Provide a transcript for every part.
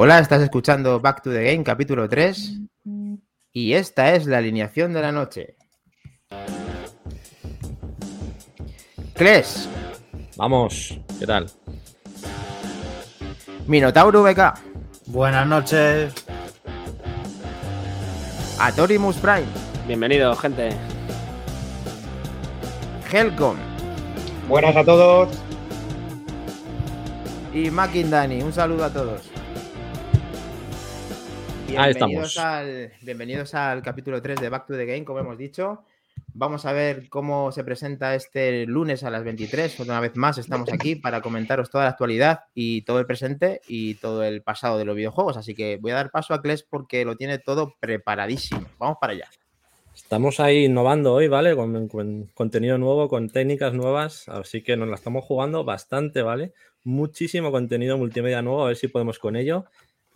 Hola, estás escuchando Back to the Game, capítulo 3. Y esta es la alineación de la noche. Cles. Vamos, ¿qué tal? Minotauro BK. Buenas noches. Atorimus Prime. Bienvenido, gente. Helcom. Buenas a todos. Y Dani. Un saludo a todos. Ahí Bienvenidos estamos. al, bienvenidos al capítulo 3 de Back to the Game, como hemos dicho. Vamos a ver cómo se presenta este lunes a las 23. Una vez más estamos aquí para comentaros toda la actualidad y todo el presente y todo el pasado de los videojuegos. Así que voy a dar paso a Kles porque lo tiene todo preparadísimo. Vamos para allá. Estamos ahí innovando hoy, ¿vale? Con, con contenido nuevo, con técnicas nuevas, así que nos la estamos jugando bastante, ¿vale? Muchísimo contenido multimedia nuevo, a ver si podemos con ello.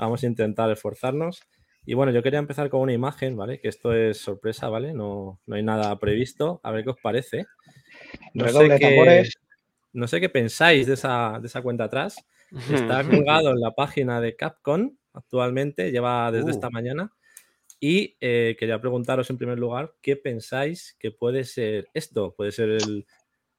Vamos a intentar esforzarnos. Y bueno, yo quería empezar con una imagen, ¿vale? Que esto es sorpresa, ¿vale? No, no hay nada previsto. A ver qué os parece. No sé Redoble qué, tambores. no sé qué pensáis de esa, de esa cuenta atrás. Está colgado en la página de Capcom actualmente, lleva desde Uh. esta mañana. Y eh, quería preguntaros en primer lugar, ¿qué pensáis que puede ser esto? ¿Puede ser el,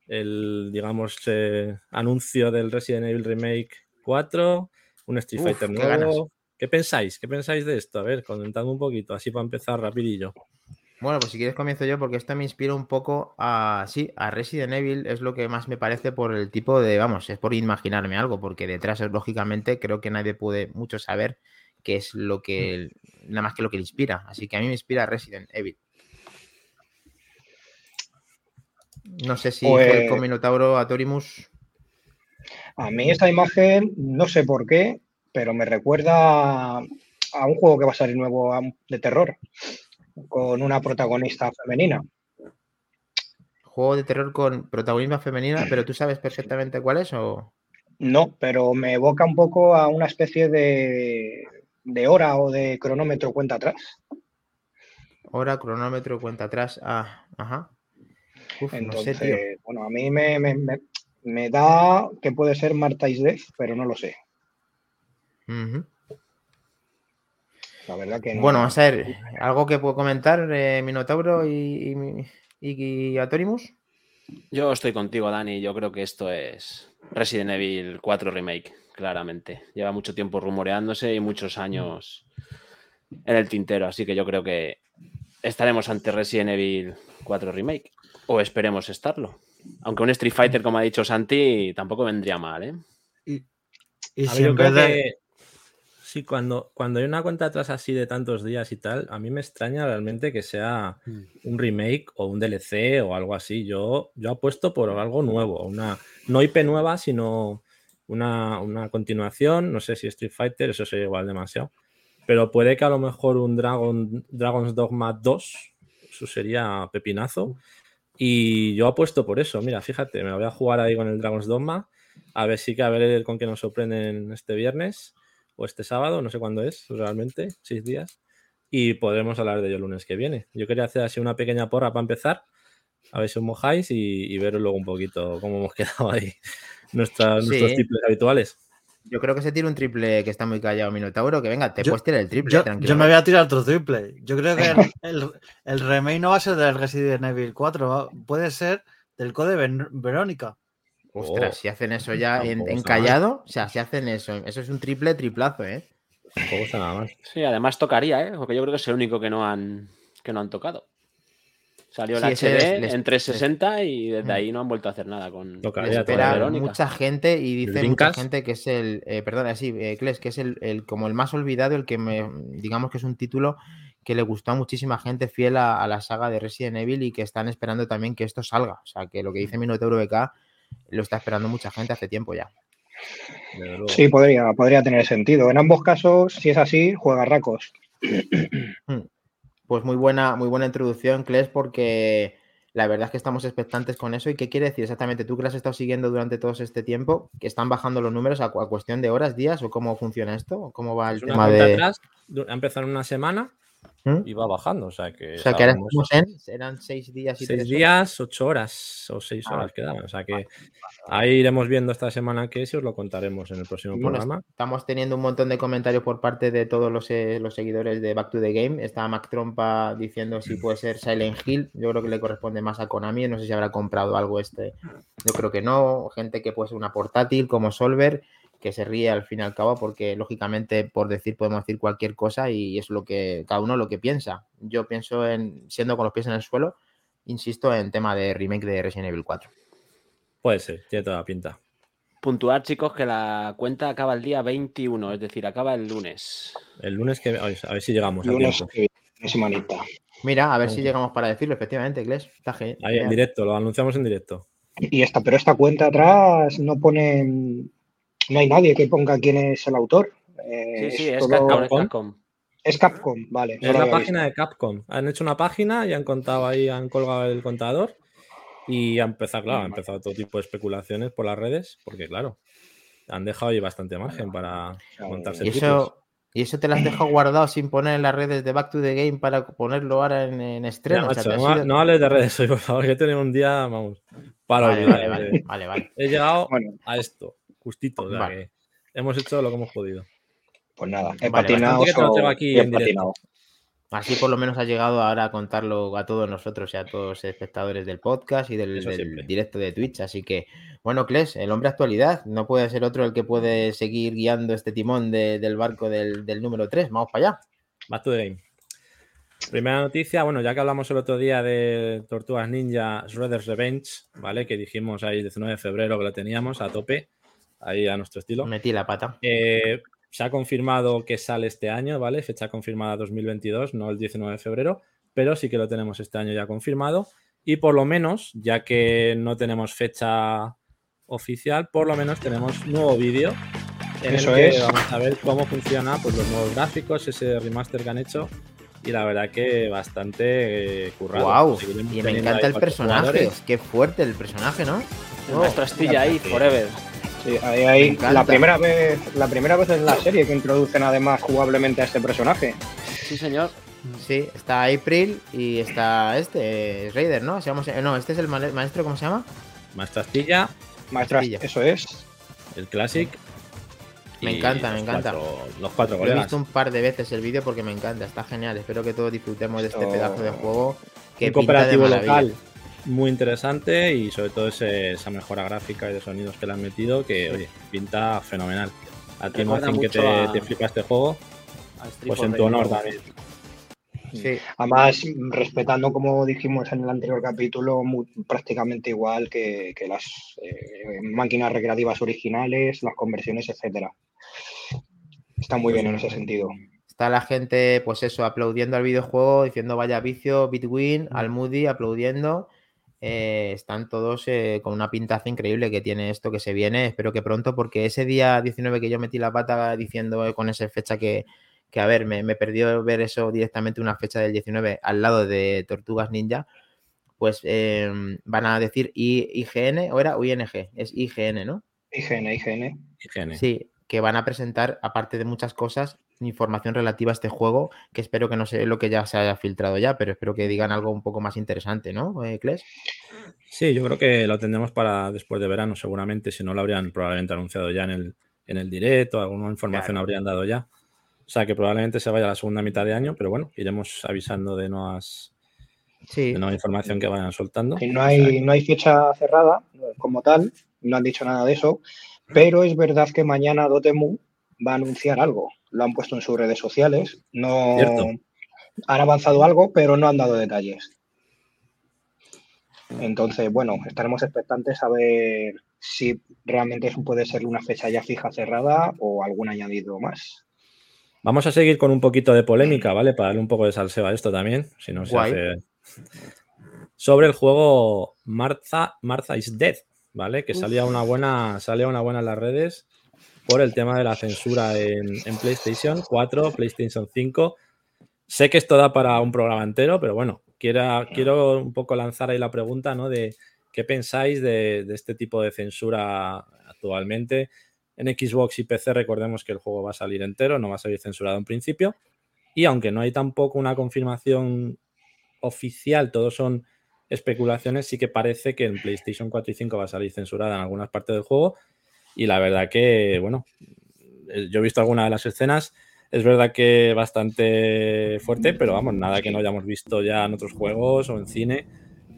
el, digamos, eh, anuncio del Resident Evil Remake 4? ¿Un Street Uf, Fighter qué nuevo? ¿Qué pensáis? ¿Qué pensáis de esto? A ver, comentadme un poquito, así para empezar rapidillo. Bueno, pues si quieres comienzo yo porque esto me inspira un poco a, sí, a Resident Evil es lo que más me parece por el tipo de, vamos, es por imaginarme algo, porque detrás, lógicamente, creo que nadie puede mucho saber qué es lo que, nada más que lo que le inspira. Así que a mí me inspira Resident Evil. No sé si Pues- el Minotauro Atorimus. A mí esta imagen, no sé por qué, pero me recuerda a un juego que va a salir nuevo de terror, con una protagonista femenina. Juego de terror con protagonismo femenina, pero tú sabes perfectamente cuál es o. No, pero me evoca un poco a una especie de, de hora o de cronómetro cuenta atrás. Hora, cronómetro, cuenta atrás. Ah, ajá. Uf, no sé, tío. Entonces, bueno, a mí me, me- me- me da que puede ser Marta is Death, pero no lo sé. La verdad que no. Bueno, a ver, ¿algo que puedo comentar, eh, Minotauro y, y, y- y Atorimus? Yo estoy contigo, Dani. Yo creo que esto es Resident Evil 4 Remake, claramente. Lleva mucho tiempo rumoreándose y muchos años en el tintero. Así que yo creo que estaremos ante Resident Evil 4 Remake. O esperemos estarlo. Aunque un Street Fighter, como ha dicho Santi, tampoco vendría mal, ¿eh? Y, si en vez de- que sí, cuando, cuando hay una cuenta atrás así de tantos días y tal, a mí me extraña realmente que sea un remake o un DLC o algo así. Yo, yo apuesto por algo nuevo, una no IP nueva, sino una, una continuación. No sé si Street Fighter, eso sería igual demasiado. Pero puede que a lo mejor un Dragon, Dragon's Dogma 2, eso sería pepinazo. Y yo apuesto por eso. Mira, fíjate, me voy a jugar ahí con el Dragon's Dogma. A ver si que a ver con qué nos sorprenden este viernes o este sábado, no sé cuándo es realmente, seis días. Y podremos hablar de ello el lunes que viene. Yo quería hacer así una pequeña porra para empezar, a ver si os mojáis y, y veros luego un poquito cómo hemos quedado ahí nuestras, Sí. nuestros triples habituales. Yo creo que se tira un triple que está muy callado, Minotauro, que venga, te Yo- puedes tirar el triple, yo, tranquilo. yo me voy a tirar otro triple. Yo creo que el, el, el remake no va a ser del Resident Evil 4, va- puede ser del Code Ven- Verónica. Ostras, Oh. si hacen eso ya en, Tampoco en está mal. callado, o sea, si hacen eso, eso es un triple triplazo, ¿eh? Tampoco está nada mal. Sí, además tocaría, ¿eh? Porque yo creo que es el único que no han, que no han tocado. Salió el Sí, ese HD les- les- en 360 y desde Mm. ahí no han vuelto a hacer nada con, Tocaría, espera mucha gente y dice mucha gente que es el, eh, perdona, sí, eh, Kles, que es el, el- como el más olvidado, el que me, digamos que es un título que le gustó a muchísima gente fiel a, a la saga de Resident Evil y que están esperando también que esto salga. O sea, que lo que dice Minotauro BK lo está esperando mucha gente hace tiempo ya. Sí, podría, podría tener sentido. En ambos casos, si es así, juega racos. Pues muy buena, muy buena introducción, Kles, porque la verdad es que estamos expectantes con eso. ¿Y qué quiere decir exactamente? Tú que lo has estado siguiendo durante todo este tiempo, que están bajando los números a, cu- a cuestión de horas, días, o cómo funciona esto, o cómo va el tema de. atrás, ha empezado en una semana ¿Mm? y va bajando. O sea que, o sea, que eran seis días y seis días, ocho horas o seis ah, horas quedaban. O sea que ahí iremos viendo esta semana que es y os lo contaremos en el próximo programa. Estamos teniendo un montón de comentarios por parte de todos los, eh, los, seguidores de Back to the Game. Está Mac Trompa diciendo si puede ser Silent Hill. Yo creo que le corresponde más a Konami. No sé si habrá comprado algo este. Yo creo que no. Gente que puede ser una portátil como Solver que se ríe al fin y al cabo, porque lógicamente por decir podemos decir cualquier cosa y es lo que cada uno lo que piensa. Yo pienso en, siendo con los pies en el suelo, insisto en tema de remake de Resident Evil 4. Puede ser, tiene toda la pinta. Puntuar, chicos, que la cuenta acaba el día 21, es decir, acaba el lunes. El lunes que a ver si llegamos. Lunes Mira, a ver si llegamos para decirlo, efectivamente, Gles. Está Ahí en directo, lo anunciamos en directo. Y esta, pero esta cuenta atrás no pone no hay nadie que ponga quién es el autor. Eh, sí, sí, es, Capcom, es Capcom. vale. Es la página de Capcom. Han hecho una página y han contado ahí, han colgado el contador y ha empezado, claro, ha empezado todo tipo de especulaciones por las redes, porque claro, han dejado ahí bastante margen para montarse. ¿Y eso, ¿Y eso te lo has dejado guardado sin poner en las redes de Back to the Game para ponerlo ahora en, estreno? no, hables de redes hoy, por favor, que tenemos un día, vamos, para vale, vale, vale, vale, He llegado a esto justito. hemos hecho lo que hemos podido. Pues nada, he patinado. aquí en patinado. Así por lo menos ha llegado ahora a contarlo a todos nosotros y a todos los espectadores del podcast y del, directo de Twitch. Así que, bueno, Kles, el hombre actualidad, no puede ser otro el que puede seguir guiando este timón del barco del, número 3. Vamos para allá. Back to the game. Primera noticia, bueno, ya que hablamos el otro día de Tortugas Ninja Shredder's Revenge, ¿vale? Que dijimos ahí 19 de febrero que lo teníamos a tope ahí a nuestro estilo. Metí la pata. Eh, se ha confirmado que sale este año, ¿vale? Fecha confirmada 2022, no el 19 de febrero, pero sí que lo tenemos este año ya confirmado. Y por lo menos, ya que no tenemos fecha oficial, por lo menos tenemos nuevo vídeo. En Eso el que es. Vamos a ver cómo funciona pues, los nuevos gráficos, ese remaster que han hecho. Y la verdad que bastante eh, currado. Wow. Y me encanta el personaje. Qué fuerte el personaje, ¿no? Nuestra astilla ahí, forever. Sí, ahí, la primera vez, la primera vez en la serie que introducen además jugablemente a este personaje. Sí, señor. Sí, está April y está este, Raider, ¿no? no, este es el maestro, ¿cómo se llama? Maestra Astilla. Maestra Astilla, eso es. El Classic. Me encanta, me encanta. los cuatro He visto un par de veces el vídeo porque me encanta, está genial. Espero que todos disfrutemos de este pedazo de juego. Que un cooperativo local muy interesante y sobre todo esa mejora gráfica y de sonidos que le han metido que, oye, pinta fenomenal. A ti, Martín, que te, te, flipa este juego, pues en tu honor también. Sí. Además, respetando, como dijimos en el anterior capítulo, prácticamente igual que, las eh, máquinas recreativas originales, las conversiones, etcétera. Está muy bien en ese sentido. Está la gente, pues eso, aplaudiendo al videojuego, diciendo vaya vicio, Bitwin, al Moody aplaudiendo. Eh, están todos eh, con una pintaza increíble que tiene esto que se viene. Espero que pronto, porque ese día 19 que yo metí la pata diciendo eh, con esa fecha que, a ver, me, perdió ver eso directamente, una fecha del 19 al lado de Tortugas Ninja, pues em, van a decir IGN o era ING, es IGN, ¿no? IGN, IGN. IGN. Sí, que van a presentar, aparte de muchas cosas, información relativa a este juego, que espero que no sé lo que ya se haya filtrado ya, pero espero que digan algo un poco más interesante, ¿no, eh, Kles? Sí, yo creo que lo tendremos para después de verano, seguramente, si no lo habrían probablemente anunciado ya en el, en el directo, alguna información habrían dado ya. O sea que probablemente se vaya a la segunda mitad de año, pero bueno, iremos avisando de nuevas, sí. de nueva información que vayan soltando. no hay, no hay fecha cerrada como tal, no han dicho nada de eso, pero es verdad que mañana Dotemu va a anunciar algo lo han puesto en sus redes sociales. No han avanzado algo, pero no han dado detalles. Entonces, bueno, estaremos expectantes a ver si realmente eso puede ser una fecha ya fija cerrada o algún añadido más. Vamos a seguir con un poquito de polémica, ¿vale? Para darle un poco de salseo a esto también, si no se hace... Sobre el juego Martha, Martha is Dead, ¿vale? Que salía una buena, salía una buena en las redes por el tema de la censura en, PlayStation 4, PlayStation 5. Sé que esto da para un programa entero, pero bueno, quiero, quiero un poco lanzar ahí la pregunta, ¿no? De qué pensáis de, este tipo de censura actualmente. En Xbox y PC recordemos que el juego va a salir entero, no va a salir censurado en principio. Y aunque no hay tampoco una confirmación oficial, todos son especulaciones, sí que parece que en PlayStation 4 y 5 va a salir censurada en algunas partes del juego. Y la verdad que, bueno, eh, yo he visto algunas de las escenas. Es verdad que bastante fuerte, pero vamos, nada que no hayamos visto ya en otros juegos o en cine.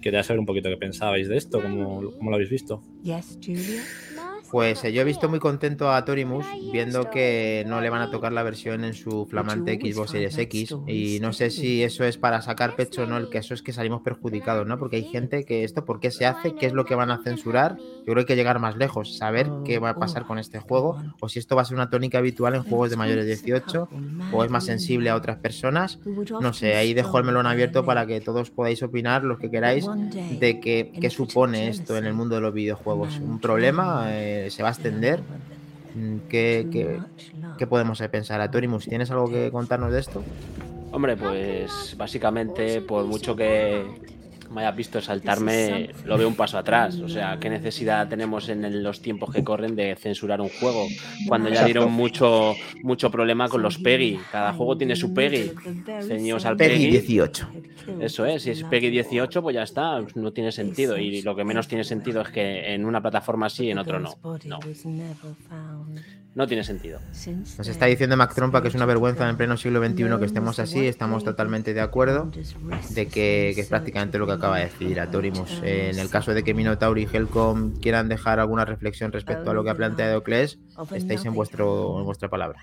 Quería saber un poquito qué pensabais de esto, cómo, cómo lo habéis visto. Pues eh, yo he visto muy contento a Torimus viendo que no le van a tocar la versión en su flamante Xbox Series X y no sé si eso es para sacar pecho o no, el que eso es que salimos perjudicados, ¿no? Porque hay gente que esto, ¿por qué se hace? ¿Qué es lo que van a censurar? Yo creo que hay que llegar más lejos, saber qué va a pasar con este juego o si esto va a ser una tónica habitual en juegos de mayores de 18 o es más sensible a otras personas. No sé, ahí dejo el melón abierto para que todos podáis opinar, los que queráis, de qué, qué supone esto en el mundo de los videojuegos. ¿Un problema? Eh, se va a extender. Mm, ¿Qué, qué, podemos pensar? A Torimus, ¿tienes algo que contarnos de esto? Hombre, pues básicamente, por mucho que me haya visto saltarme, lo veo un paso atrás. O sea, ¿qué necesidad tenemos en los tiempos que corren de censurar un juego? Cuando ya dieron mucho, mucho problema con los PEGI. Cada juego tiene su PEGI. Ceñidos al PEGI. 18. Eso es, si es PEGI 18, pues ya está, no tiene sentido. Y lo que menos tiene sentido es que en una plataforma sí, en otro no. No. No tiene sentido. Nos está diciendo Mac Trompa que es una vergüenza en pleno siglo XXI que estemos así. Estamos totalmente de acuerdo de que, es prácticamente lo que acaba de decir Atorimus. en el caso de que Minotaur y Helcom quieran dejar alguna reflexión respecto a lo que ha planteado Kles, estáis en, vuestro, en vuestra palabra.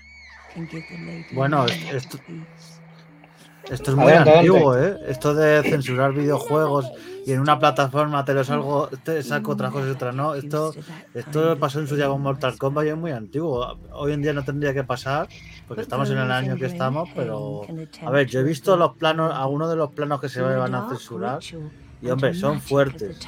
Bueno, esto, esto es muy antiguo, ¿eh? Esto de censurar videojuegos y en una plataforma te lo salgo, te saco otras cosas y otras no. Esto, esto pasó en su día con Mortal Kombat y es muy antiguo. Hoy en día no tendría que pasar porque estamos en el año que estamos, pero a ver, yo he visto los planos, algunos de los planos que se van a censurar y hombre, son fuertes.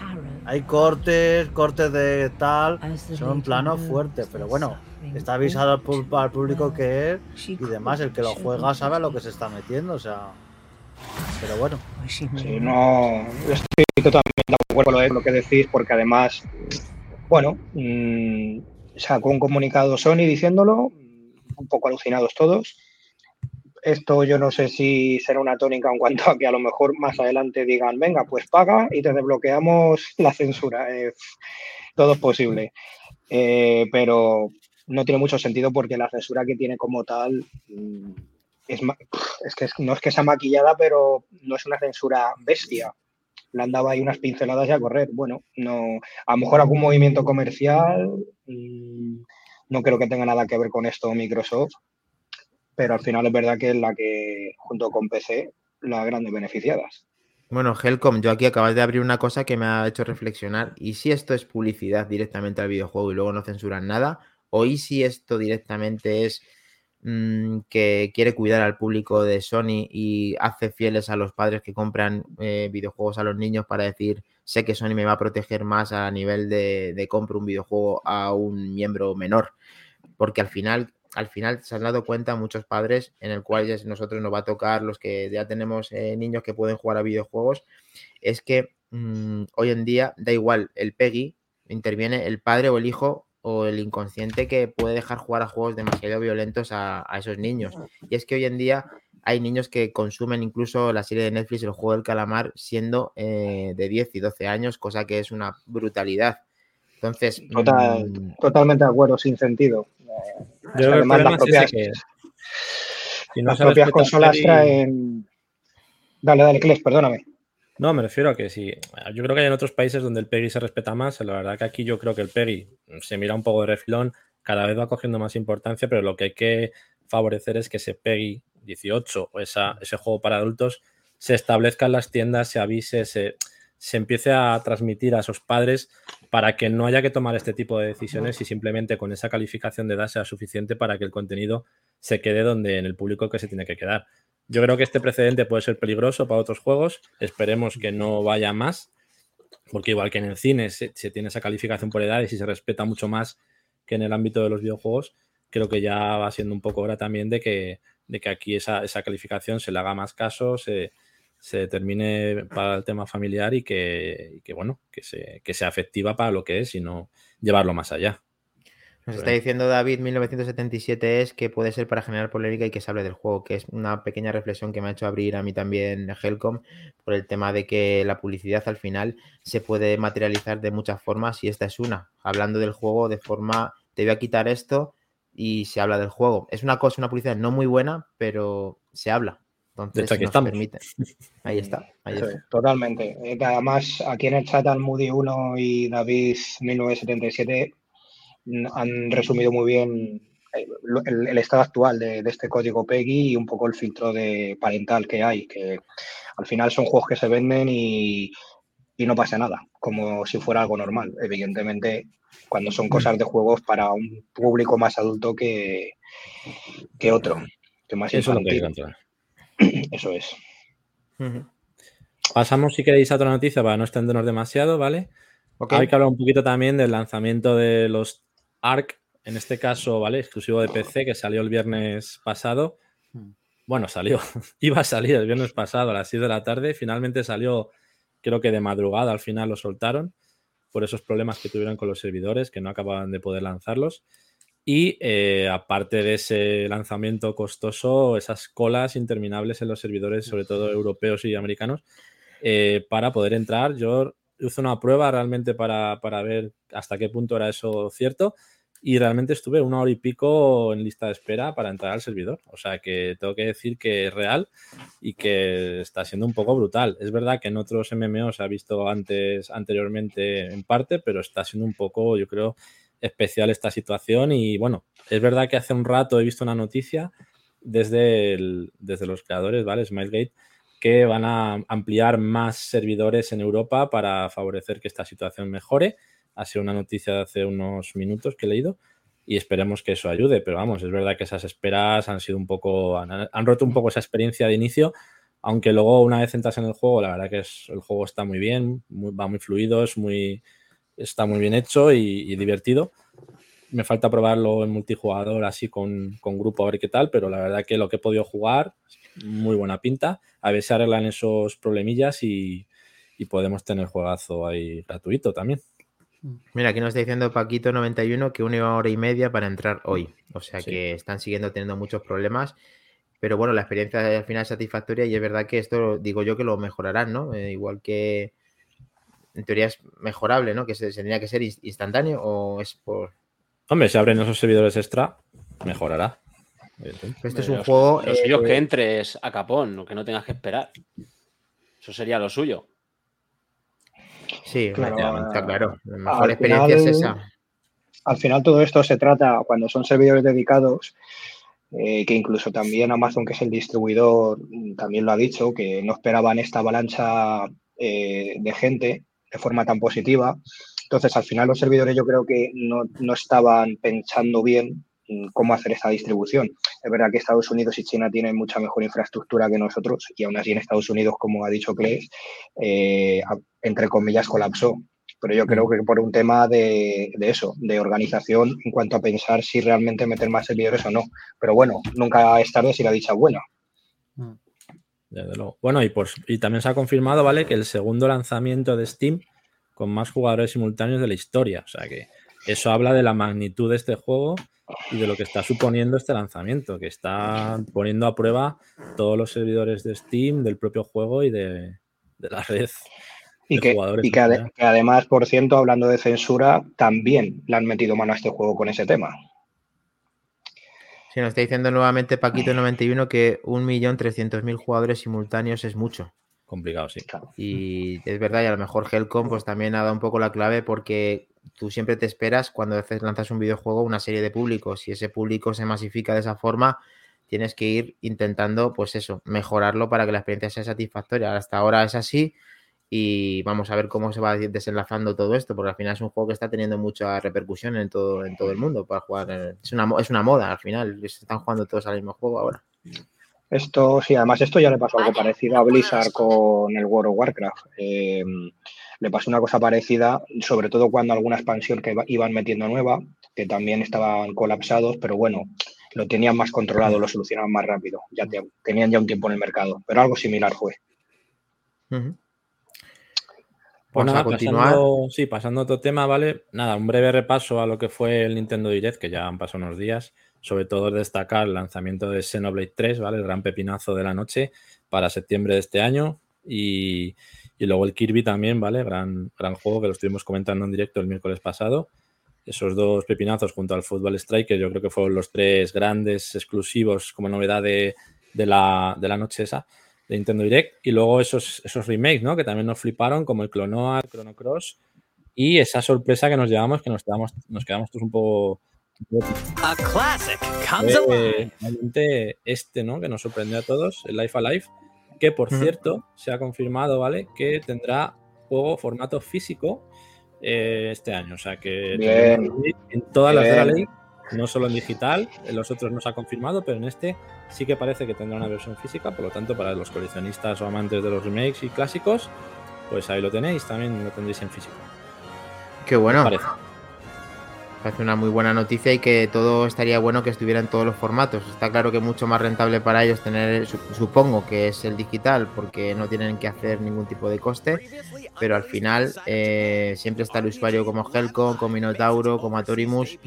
Hay cortes, cortes de tal, son planos fuertes, pero bueno, está avisado al, público que es y demás, el que lo juega sabe a lo que se está metiendo, o sea. Pero bueno. Sí, no estoy totalmente de acuerdo con lo que decís, porque además, bueno, mmm, sacó un comunicado Sony diciéndolo, un poco alucinados todos. Esto yo no sé si será una tónica en cuanto a que a lo mejor más adelante digan, venga, pues paga y te desbloqueamos la censura. todo es posible. Eh, pero no tiene mucho sentido porque la censura que tiene como tal mm, es, es que no es que sea maquillada, pero no es una censura bestia. Le han dado ahí unas pinceladas y a correr. Bueno, no, a lo mejor algún movimiento comercial, mm, no creo que tenga nada que ver con esto Microsoft, pero al final es verdad que es la que, junto con PC, las grandes beneficiadas. Bueno, Helcom, yo aquí acabas de abrir una cosa que me ha hecho reflexionar. ¿Y si esto es publicidad directamente al videojuego y luego no censuran nada? ¿O y si esto directamente es mm, que quiere cuidar al público de Sony y hace fieles a los padres que compran eh, videojuegos a los niños para decir, sé que Sony me va a proteger más a nivel de, de compro un videojuego a un miembro menor? Porque al final al final se han dado cuenta muchos padres en el cual nosotros nos va a tocar los que ya tenemos eh, niños que pueden jugar a videojuegos, es que mm, hoy en día da igual el PEGI, interviene el padre o el hijo o el inconsciente que puede dejar jugar a juegos demasiado violentos a, esos niños. Y es que hoy en día hay niños que consumen incluso la serie de Netflix, el juego del calamar, siendo eh, de 10 y 12 años, cosa que es una brutalidad. Entonces. Mm, totalmente de acuerdo, sin sentido. Yo además, las propias, que las propias consolas traen. Dale, dale, Cles, perdóname. No, me refiero a que sí. Yo creo que hay en otros países donde el PEGI se respeta más. La verdad que aquí yo creo que el PEGI se mira un poco de refilón, cada vez va cogiendo más importancia, pero lo que hay que favorecer es que ese PEGI 18 o esa, ese juego para adultos se establezca en las tiendas, se avise, se, se empiece a transmitir a esos padres para que no haya que tomar este tipo de decisiones y simplemente con esa calificación de edad sea suficiente para que el contenido se quede donde en el público que se tiene que quedar. Yo creo que este precedente puede ser peligroso para otros juegos. Esperemos que no vaya más, porque igual que en el cine se, tiene esa calificación por edades y se respeta mucho más que en el ámbito de los videojuegos, creo que ya va siendo un poco hora también de que, de que aquí esa, esa calificación se le haga más caso, se, se determine para el tema familiar y que, bueno, que, se, que sea efectiva para lo que es y no llevarlo más allá. Nos está diciendo David 1977 es que puede ser para generar polémica y que se hable del juego, que es una pequeña reflexión que me ha hecho abrir a mí también Helcom por el tema de que la publicidad al final se puede materializar de muchas formas y esta es una, hablando del juego de forma, te voy a quitar esto y se habla del juego. Es una cosa, una publicidad no muy buena, pero se habla. Entonces, aquí estamos. Permite. Ahí está. totalmente. Eh, además, aquí en el chat Moody 1 y David 1977 han resumido muy bien eh, el, estado actual de, este código PEGI y un poco el filtro de parental que hay, que al final son juegos que se venden y, no pasa nada, como si fuera algo normal. Evidentemente, cuando son cosas de juegos para un público más adulto que, que otro, que más Eso Eso es. Pasamos, si queréis, a otra noticia para no extendernos demasiado, ¿vale? Hay que hablar un poquito también del lanzamiento de los ARC, en este caso, ¿vale? Exclusivo de PC, que salió el viernes pasado. Hmm. Bueno, salió, iba a salir el viernes pasado a las 6 de la tarde, finalmente salió, creo que de madrugada, al final lo soltaron por esos problemas que tuvieron con los servidores, que no acababan de poder lanzarlos. Y eh, aparte de ese lanzamiento costoso, esas colas interminables en los servidores, sobre todo europeos y americanos, eh, para poder entrar. Yo hice una prueba realmente para, para, ver hasta qué punto era eso cierto y realmente estuve una hora y pico en lista de espera para entrar al servidor. O sea que tengo que decir que es real y que está siendo un poco brutal. Es verdad que en otros MMO se ha visto antes, anteriormente en parte, pero está siendo un poco, yo creo, especial esta situación. Y bueno, es verdad que hace un rato he visto una noticia desde, desde los creadores, ¿vale? Smilegate, que van a ampliar más servidores en Europa para favorecer que esta situación mejore ha sido una noticia de hace unos minutos que he leído y esperemos que eso ayude. Pero vamos, es verdad que esas esperas han sido un poco, han, roto un poco esa experiencia de inicio, aunque luego una vez entras en el juego, la verdad que el juego está muy bien, va muy fluido, es muy, está muy bien hecho y, divertido. Me falta probarlo en multijugador así con, con, grupo a ver qué tal, pero la verdad que lo que he podido jugar, muy buena pinta. A ver si arreglan esos problemillas y, y podemos tener juegazo ahí gratuito también. Mira, aquí nos está diciendo Paquito91 que una hora y media para entrar hoy. O sea que están siguiendo teniendo muchos problemas. Pero bueno, la experiencia al final es satisfactoria y es verdad que esto digo yo que lo mejorarán, ¿no? Eh, igual que en teoría es mejorable, ¿no? Que se, tendría que ser instantáneo o es por. Hombre, si abren esos servidores extra, mejorará. Este es un juego. Los eh, que entres a capón, que no tengas que esperar. Eso sería lo suyo. Sí, claro, está claro. La mejor experiencia es esa. Al final todo esto se trata, cuando son servidores dedicados, eh, que incluso también Amazon, que es el distribuidor, también lo ha dicho, que no esperaban esta avalancha eh, de gente de forma tan positiva. Entonces, al final los servidores yo creo que no, no estaban pensando bien cómo hacer esta distribución. Es verdad que Estados Unidos y China tienen mucha mejor infraestructura que nosotros y aún así en Estados Unidos, como ha dicho Claes, eh, entre comillas colapsó. Pero yo creo mm. que por un tema de, eso, de organización en cuanto a pensar si realmente meter más servidores o no. Pero bueno, nunca es tarde si la dicha buena. Mm. Bueno, y, por, y también se ha confirmado, ¿vale? Que el segundo lanzamiento de Steam con más jugadores simultáneos de la historia. O sea que eso habla de la magnitud de este juego y de lo que está suponiendo este lanzamiento, que está poniendo a prueba todos los servidores de Steam, del propio juego y de, la red. Y, que, y que, además, por ciento, hablando de censura, también le han metido mano a este juego con ese tema. Sí, nos está diciendo nuevamente Paquito91 que 1.300.000 jugadores simultáneos es mucho. Complicado, sí. Y es verdad, y a lo mejor Helcom pues también ha dado un poco la clave porque tú siempre te esperas cuando lanzas un videojuego una serie de públicos. Si ese público se masifica de esa forma, tienes que ir intentando, pues eso, mejorarlo para que la experiencia sea satisfactoria. Hasta ahora es así y vamos a ver cómo se va desenlazando todo esto, porque al final es un juego que está teniendo mucha repercusión en todo, en todo el mundo para jugar. Es una, es una moda al final, se están jugando todos al mismo juego ahora. Esto, sí, además esto ya le pasó algo parecido a Blizzard con el World of Warcraft. Eh, le pasó una cosa parecida, sobre todo cuando alguna expansión que iban metiendo nueva, que también estaban colapsados, pero bueno, lo tenían más controlado, lo solucionaban más rápido, ya tenían ya un tiempo en el mercado, pero algo similar fue. Pues nada, Pasando, sí, pasando a otro tema, ¿vale? Nada, un breve repaso a lo que fue el Nintendo Direct, que ya han pasado unos días. Sobre todo destacar el lanzamiento de Xenoblade 3, ¿vale? El gran pepinazo de la noche para septiembre de este año. Y, luego el Kirby también, ¿vale? Gran, gran juego que lo estuvimos comentando en directo el miércoles pasado. Esos dos pepinazos junto al Football Striker, yo creo que fueron los tres grandes exclusivos como novedad de, la, de la noche esa de Nintendo Direct. Y luego esos, esos remakes, ¿no? Que también nos fliparon, como el Clonoa, el Chrono Cross. Y esa sorpresa que nos llevamos, que nos quedamos, nos quedamos todos un poco. A classic este, ¿no? Que nos sorprendió a todos, el Life Alive. Que por cierto, se ha confirmado, ¿vale? Que tendrá juego formato físico eh, este año. O sea que en todas las de la ley no solo en digital, en los otros no se ha confirmado, pero en este sí que parece que tendrá una versión física, por lo tanto para los coleccionistas o amantes de los remakes y clásicos, pues ahí lo tenéis, también lo tendréis en físico. Qué bueno. Parece. parece una muy buena noticia y que todo estaría bueno que estuviera en todos los formatos. Está claro que es mucho más rentable para ellos tener, supongo que es el digital, porque no tienen que hacer ningún tipo de coste, pero al final eh, siempre está el usuario como Helcom, como Minotauro, como Atorimus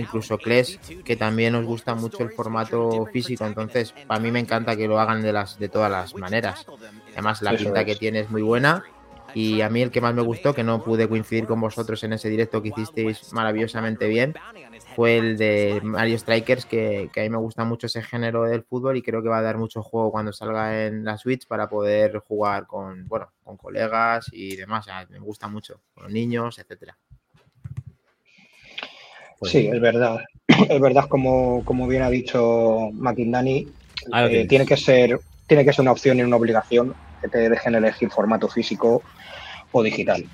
incluso Kles, que también nos gusta mucho el formato físico, entonces para mí me encanta que lo hagan de las de todas las maneras. Además la pinta que tiene es muy buena y a mí el que más me gustó, que no pude coincidir con vosotros en ese directo que hicisteis maravillosamente bien, fue el de Mario Strikers, que, que, a mí me gusta mucho ese género del fútbol y creo que va a dar mucho juego cuando salga en la Switch para poder jugar con, bueno, con colegas y demás. me gusta mucho, con los niños, etcétera. Pues sí, es verdad. Es verdad, como, como bien ha dicho McIndani, eh, tiene, que ser, tiene que ser una opción y una obligación que te dejen elegir formato físico o digital.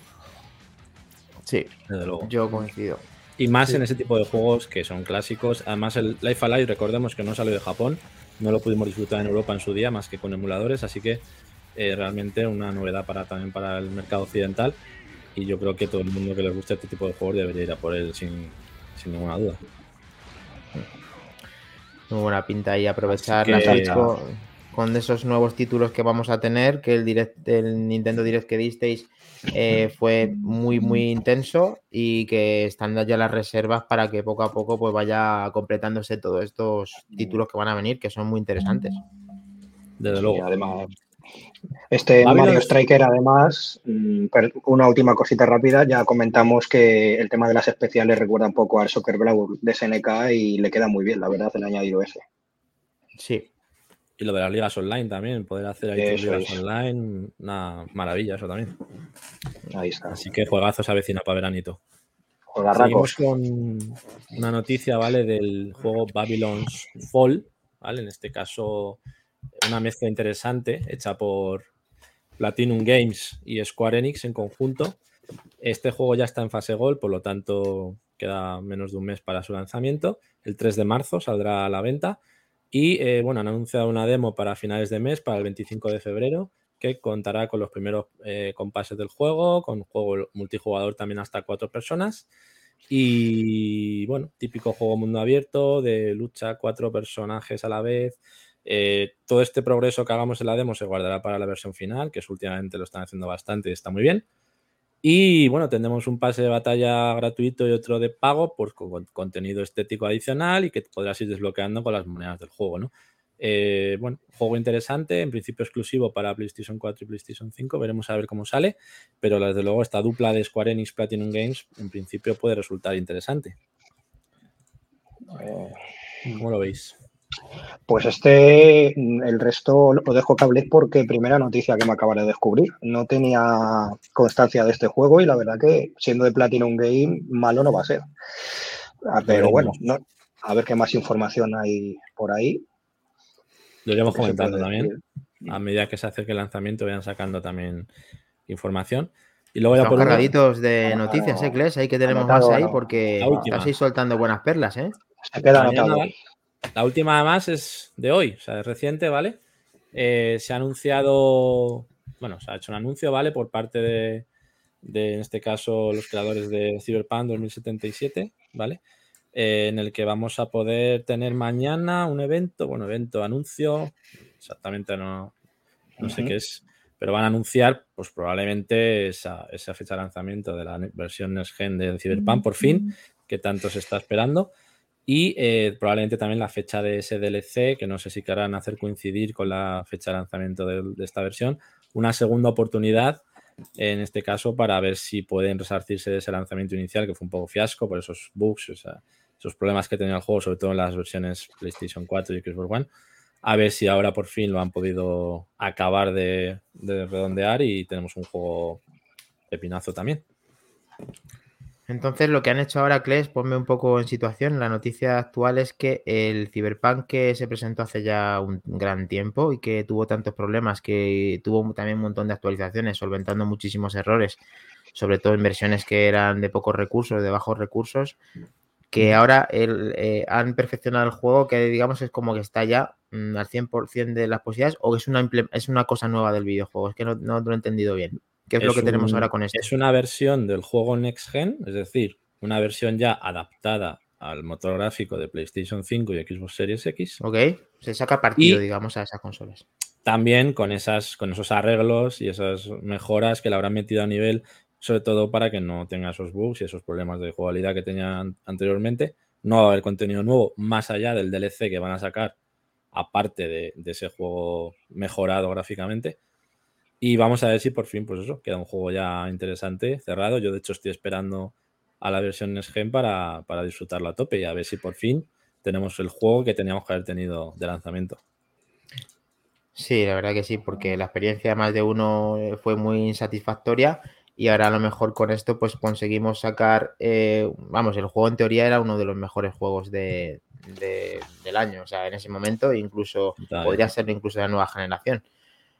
Sí, desde luego. Yo coincido. Y más en ese tipo de juegos que son clásicos. Además, el Life Alive, recordemos que no salió de Japón, no lo pudimos disfrutar en Europa en su día, más que con emuladores, así que eh, realmente una novedad para también para el mercado occidental. Y yo creo que todo el mundo que le guste este tipo de juegos debería ir a por él sin, sin ninguna duda. Muy buena pinta y aprovechar con, esos nuevos títulos que vamos a tener, que el, direct, el Nintendo Direct que disteis eh, fue muy, muy intenso y que están ya las reservas para que poco a poco pues vaya completándose todos estos títulos que van a venir, que son muy interesantes. Desde luego. además, este Mario Striker, además, mm, una última cosita rápida, ya comentamos que el tema de las especiales recuerda un poco al Soccer Brawl de SNK y le queda muy bien, la verdad, el añadido ese. Sí. Y lo de las ligas online también, poder hacer ahí ligas online, una maravilla eso también. Ahí está. Así que juegazos a vecina para veranito. Seguimos con una noticia, ¿vale? Del juego Babylon's Fall, ¿vale? En este caso una mezcla interesante hecha por Platinum Games y Square Enix en conjunto. Este juego ya está en fase gol, por lo tanto queda menos de un mes para su lanzamiento. El 3 de marzo saldrá a la venta. Y eh, bueno, han anunciado una demo para finales de mes, para el 25 de febrero, que contará con los primeros eh, compases del juego, con juego multijugador también hasta cuatro personas. Y bueno, típico juego mundo abierto de lucha cuatro personajes a la vez, eh, todo este progreso que hagamos en la demo se guardará para la versión final, que últimamente lo están haciendo bastante y está muy bien. Y bueno, tendremos un pase de batalla gratuito y otro de pago por contenido estético adicional y que podrás ir desbloqueando con las monedas del juego, ¿no? Eh, bueno, juego interesante, en principio exclusivo para PlayStation 4 y PlayStation 5, veremos a ver cómo sale, pero desde luego esta dupla de Square Enix Platinum Games en principio puede resultar interesante. Eh, ¿Cómo lo veis? Pues este, el resto lo dejo cable porque primera noticia que me acaba de descubrir. No tenía constancia de este juego y la verdad que siendo de Platinum Game, malo no va a ser. Ah, pero bueno, a ver qué más información hay por ahí. Lo iremos comentando también. A medida que se acerque el lanzamiento, vayan sacando también información. Y luego ya por cargaditos de noticias, ¿eh, Kles? Ahí que tenemos más ahí porque casi soltando buenas perlas, ¿eh? Se queda anotado. La última más es de hoy, o sea, es reciente, ¿vale? Eh, se ha anunciado, bueno, se ha hecho un anuncio, ¿vale? Por parte de, en este caso, los creadores de Cyberpunk 2077, ¿vale? Eh, en el que vamos a poder tener mañana un evento, bueno, evento, anuncio, exactamente no, no sé qué es, pero van a anunciar, pues probablemente esa, fecha de lanzamiento de la versión Next Gen del Cyberpunk por fin, que tanto se está esperando. Y eh, probablemente también la fecha de ese DLC, que no sé si querrán hacer coincidir con la fecha de lanzamiento de, esta versión. Una segunda oportunidad, en este caso, para ver si pueden resarcirse de ese lanzamiento inicial, que fue un poco fiasco por esos bugs, esos problemas que tenía el juego, sobre todo en las versiones PlayStation 4 y Xbox One a ver si ahora por fin lo han podido acabar de, redondear y tenemos un juego pepinazo también. Entonces, lo que han hecho ahora, Kles, ponme un poco en situación. La noticia actual es que el Cyberpunk que se presentó hace ya un gran tiempo y que tuvo tantos problemas, que tuvo también un montón de actualizaciones, solventando muchísimos errores, sobre todo en versiones que eran de pocos recursos, de bajos recursos, que ahora eh, han perfeccionado el juego, que digamos es como que está ya mm, al 100% de las posibilidades, o que es una, es una cosa nueva del videojuego. Es que no, lo he entendido bien. ¿Qué es, lo que tenemos ahora con esto? Es una versión del juego Next Gen, es decir, una versión ya adaptada al motor gráfico de PlayStation 5 y Xbox Series X. Ok, se saca partido, digamos, a esas consolas. También con, esas, con esos arreglos y esas mejoras que le habrán metido a nivel sobre todo para que no tenga esos bugs y esos problemas de jugabilidad que tenía anteriormente. No va a haber contenido nuevo más allá del DLC que van a sacar, aparte de, ese juego mejorado gráficamente. Y vamos a ver si por fin, pues eso, queda un juego ya interesante, cerrado. Yo, de hecho, estoy esperando a la versión Next Gen para, para disfrutarlo a tope y a ver si por fin tenemos el juego que teníamos que haber tenido de lanzamiento. Sí, la verdad que sí, porque la experiencia de más de uno fue muy insatisfactoria y ahora a lo mejor con esto pues conseguimos sacar, eh, vamos, el juego en teoría era uno de los mejores juegos de, del año, o sea, en ese momento incluso podría ser incluso de la nueva generación.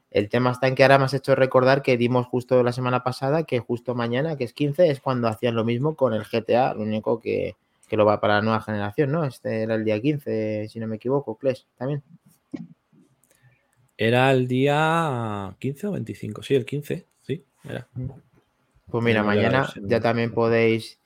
El tema está en que ahora me has hecho recordar que dimos justo la semana pasada que justo mañana, que es 15, es cuando hacían lo mismo con el GTA, lo único que, lo va para la nueva generación, ¿no? Este era el día 15, si no me equivoco, Clash, también. Era el día 15 o 25, sí, el 15, sí, era. Pues mira, mañana ya también podéis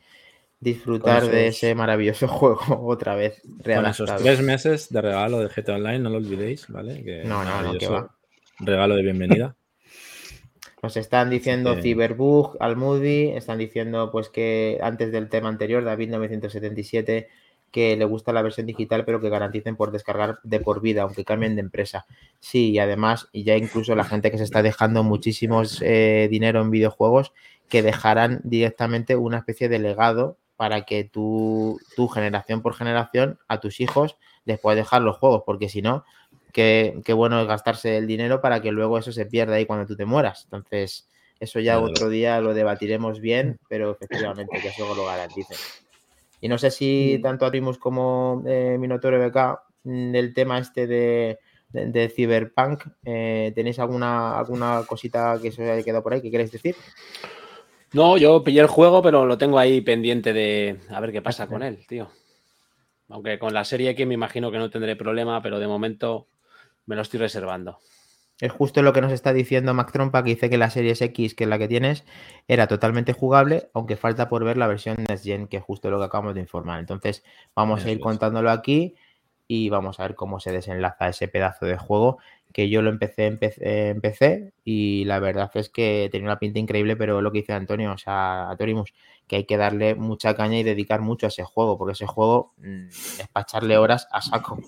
disfrutar de ese maravilloso juego otra vez. Con esos tres meses de regalo de GTA Online, no lo olvidéis, ¿vale? no, no, no, que va. Regalo de bienvenida. Nos están diciendo Cyberbug, Almudi, están diciendo pues que antes del tema anterior, David 977, que le gusta la versión digital, pero que garanticen por descargar de por vida, aunque cambien de empresa. Sí, y además, y ya incluso la gente que se está dejando muchísimos eh, dinero en videojuegos, que dejarán directamente una especie de legado para que tú, tu generación por generación, a tus hijos les puedas dejar los juegos, porque si no, qué, bueno es gastarse el dinero para que luego eso se pierda ahí cuando tú te mueras. Entonces, eso ya otro día lo debatiremos bien, pero efectivamente que eso lo garantice. Y no sé si tanto Arimus como eh, Minotauro BK, mm, el tema este de, de, Cyberpunk, eh, ¿tenéis alguna, alguna cosita que se os haya quedado por ahí que queréis decir? No, yo pillé el juego, pero lo tengo ahí pendiente de a ver qué pasa con él, tío. Aunque con la serie X me imagino que no tendré problema, pero de momento me lo estoy reservando. Es justo lo que nos está diciendo Mac Trompa, que dice que la serie X, que es la que tienes, era totalmente jugable, aunque falta por ver la versión Next Gen, que es justo lo que acabamos de informar. Entonces, vamos a ir contándolo aquí y vamos a ver cómo se desenlaza ese pedazo de juego que yo lo empecé, en PC y la verdad es que tenía una pinta increíble, pero lo que dice Antonio, o sea, a Torimus, que hay que darle mucha caña y dedicar mucho a ese juego, porque ese juego mm, es para echarle horas a saco.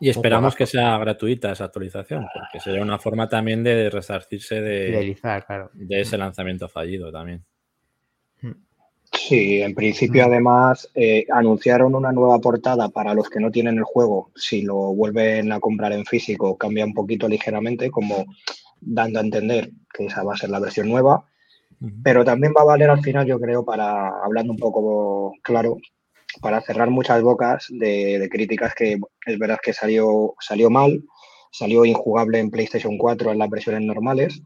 Y esperamos que sea gratuita esa actualización, porque sería una forma también de resarcirse de, de ese lanzamiento fallido también. Sí, en principio además eh, anunciaron una nueva portada para los que no tienen el juego. Si lo vuelven a comprar en físico, cambia un poquito ligeramente, como dando a entender que esa va a ser la versión nueva. Pero también va a valer al final, yo creo, para, hablando un poco claro, para cerrar muchas bocas de, de críticas que es verdad que salió, salió mal, salió injugable en PlayStation 4 en las versiones normales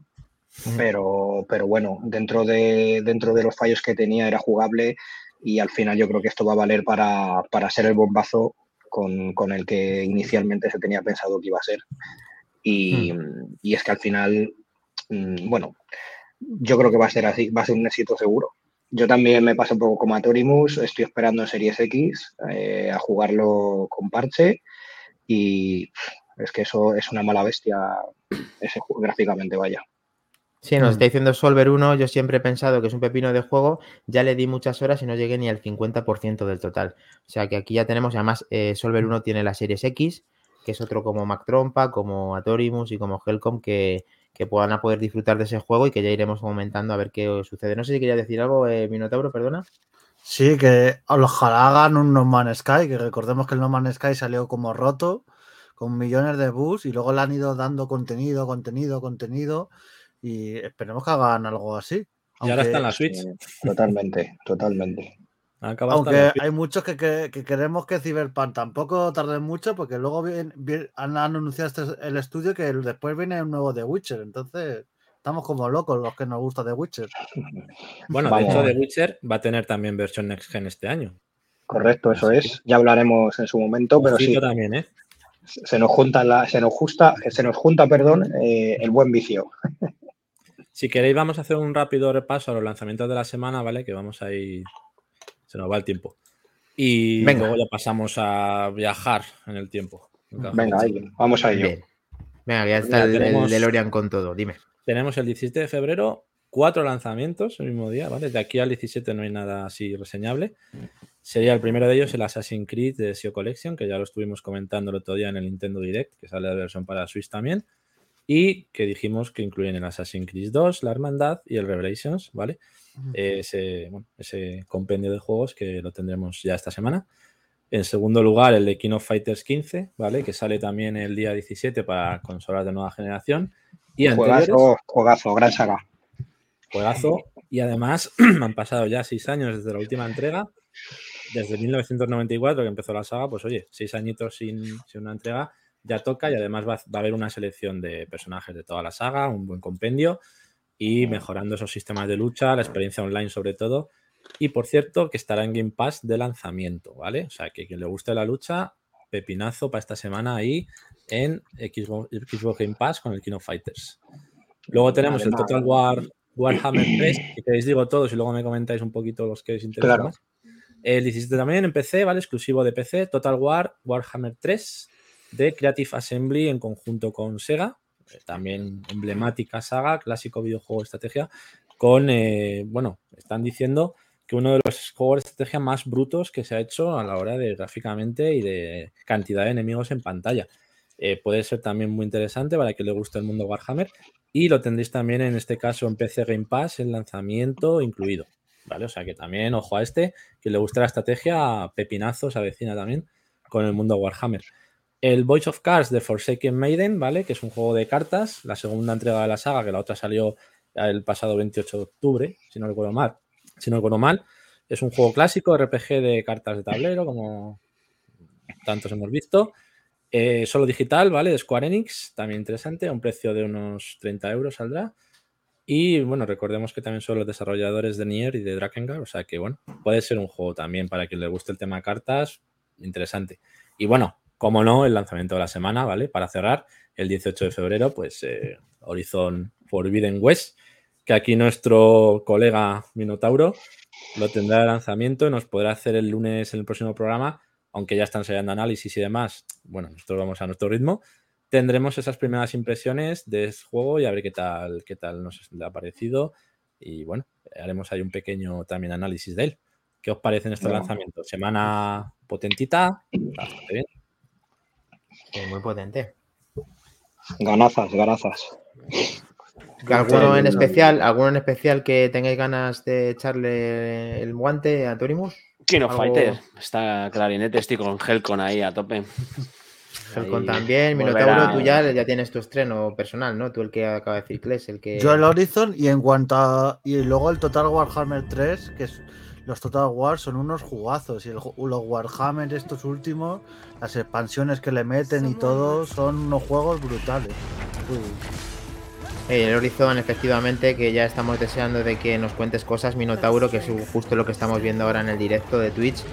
pero, pero bueno, dentro de, dentro de los fallos que tenía era jugable y al final yo creo que esto va a valer para, para ser el bombazo con, con, el que inicialmente se tenía pensado que iba a ser. Y, y, es que al final, mm, bueno, yo creo que va a ser así, va a ser un éxito seguro. Yo también me paso un poco como a Torimus, estoy esperando en Series X eh, a jugarlo con parche y Es que eso es una mala bestia, ese gráficamente, vaya. Sí, nos mm. está diciendo Solver 1, yo siempre he pensado que es un pepino de juego, ya le di muchas horas y no llegué ni al 50% del total. O sea que aquí ya tenemos, además eh, Solver 1 tiene la Series X, que es otro como Mac Trompa, como Atorimus y como Helcom, que, puedan a poder disfrutar de ese juego y que ya iremos comentando a ver qué sucede. No sé si quería decir algo, eh, Minotauro, perdona. Sí, que ojalá hagan un No Man's Sky, que recordemos que el No Man's Sky salió como roto, con millones de bugs, y luego le han ido dando contenido, contenido, contenido y esperemos que hagan algo así. Y ahora está en la Switch. Totalmente, totalmente. Aunque hay muchos que, queremos que Cyberpunk tampoco tarde mucho, porque luego han, anunciado este, el estudio que después viene un nuevo The Witcher. Entonces, estamos como locos los que nos gusta The Witcher. Bueno, de hecho, The Witcher va a tener también versión Next Gen este año. Correcto, eso es. Ya hablaremos en su momento, pero sí. también, ¿eh? Se nos junta, la, se nos justa, se nos junta, perdón, eh, el buen vicio. Si queréis, vamos a hacer un rápido repaso a los lanzamientos de la semana, ¿vale? Que vamos a ir. Se nos va el tiempo. Y luego ya pasamos a viajar en el tiempo. Venga, vamos a ello. Venga, ya está el, tenemos, el DeLorean con todo, dime. Tenemos el 17 de febrero, cuatro lanzamientos el mismo día, ¿vale? De aquí al 17 no hay nada así reseñable. Sería el primero de ellos el Assassin's Creed de SEO Collection, que ya lo estuvimos comentando el otro día en el Nintendo Direct, que sale la versión para Switch también y que dijimos que incluyen el Assassin's Creed 2, la Hermandad y el Revelations, ¿vale? ese, ese compendio de juegos que lo tendremos ya esta semana. En segundo lugar, el de King of Fighters 15, ¿vale? Que sale también el día 17 para consolas de nueva generación. Y juegazo, juegazo, gran saga. Juegazo. Y además han pasado ya seis años desde la última entrega. Desde 1994 que empezó la saga, pues oye, seis añitos sin, sin una entrega ya toca y además va, a haber una selección de personajes de toda la saga, un buen compendio y mejorando esos sistemas de lucha, la experiencia online sobre todo. Y por cierto, que estará en Game Pass de lanzamiento, ¿vale? O sea, que quien le guste la lucha, pepinazo para esta semana ahí en Xbox, Game Pass con el King of Fighters. Luego tenemos el Total War Warhammer 3, que queréis digo todos y luego me comentáis un poquito los que os interesan más. El 17 también en PC, ¿vale? Exclusivo de PC, Total War Warhammer 3 de Creative Assembly en conjunto con Sega, eh, también emblemática saga, clásico videojuego de estrategia, con, eh, bueno, están diciendo que uno de los juegos de estrategia más brutos que se ha hecho a la hora de gráficamente y de cantidad de enemigos en pantalla. Eh, puede ser también muy interesante para que le guste el mundo Warhammer y lo tendréis también en este caso en PC Game Pass, el lanzamiento incluido. ¿Vale? O sea que también, ojo a este, que le guste la estrategia, pepinazos, avecina también con el mundo Warhammer. El Voice of Cards de Forsaken Maiden, ¿vale? Que es un juego de cartas, la segunda entrega de la saga, que la otra salió el pasado 28 de octubre, si no recuerdo mal. Si no recuerdo mal. Es un juego clásico, RPG de cartas de tablero, como tantos hemos visto. Eh, solo digital, ¿vale? De Square Enix, también interesante, a un precio de unos 30 euros saldrá. Y bueno, recordemos que también son los desarrolladores de Nier y de Drakengard, o sea que bueno, puede ser un juego también para quien le guste el tema cartas, interesante. Y bueno, como no, el lanzamiento de la semana, ¿vale? Para cerrar, el 18 de febrero, pues eh, Horizon Forbidden West, que aquí nuestro colega Minotauro lo tendrá de lanzamiento y nos podrá hacer el lunes en el próximo programa, aunque ya están ensayando análisis y demás. Bueno, nosotros vamos a nuestro ritmo. Tendremos esas primeras impresiones de este juego y a ver qué tal, qué tal nos ha parecido. Y bueno, haremos ahí un pequeño también análisis de él. ¿Qué os parece en este lanzamiento? Semana potentita, bastante bien muy potente. Ganazas, ganazas. ¿Alguno en especial, alguno en especial que tengáis ganas de echarle el guante a Torimus? King of Fighter. Está clarinete, estoy con Helcon ahí a tope. Helcon también, Minotauro, tú ya, ya tienes tu estreno personal, ¿no? Tú el que acaba de decir Kles, el que. Yo el Horizon y en cuanto a. Y luego el Total Warhammer 3, que es los Total War son unos jugazos y el, los Warhammer estos últimos, las expansiones que le meten y todo, son unos juegos brutales. El Horizon, efectivamente, que ya estamos deseando de que nos cuentes cosas, Minotauro, que es justo lo que estamos viendo ahora en el directo de Twitch.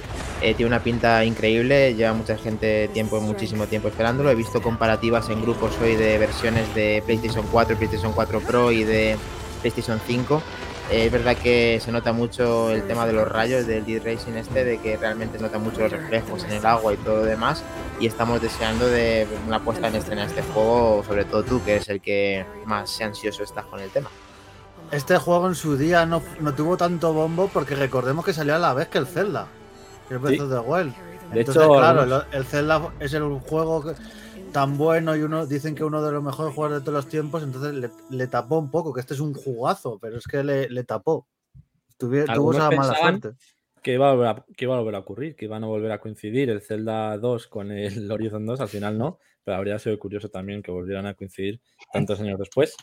Eh, tiene una pinta increíble, lleva mucha gente tiempo, muchísimo tiempo esperándolo. He visto comparativas en grupos hoy de versiones de PlayStation 4, PlayStation 4 Pro y de PlayStation 5 Eh, es verdad que se nota mucho el tema de los rayos del Dead Racing este, de que realmente se nota mucho los reflejos en el agua y todo lo demás. Y estamos deseando de una puesta en escena de este juego, sobre todo tú, que eres el que más ansioso estás con el tema. Este juego en su día no, tuvo tanto bombo porque recordemos que salió a la vez que el Zelda, el Breath of the Wild. De hecho, claro, el, Zelda es el juego que, tan bueno y uno dicen que uno de los mejores jugadores de todos los tiempos, entonces le, tapó un poco, que este es un jugazo, pero es que le, tapó. tuvo esa mala suerte. Que iba, a volver a, que iba a volver a ocurrir, que iban a volver a coincidir el Zelda 2 con el Horizon 2, al final no, pero habría sido curioso también que volvieran a coincidir tantos años después.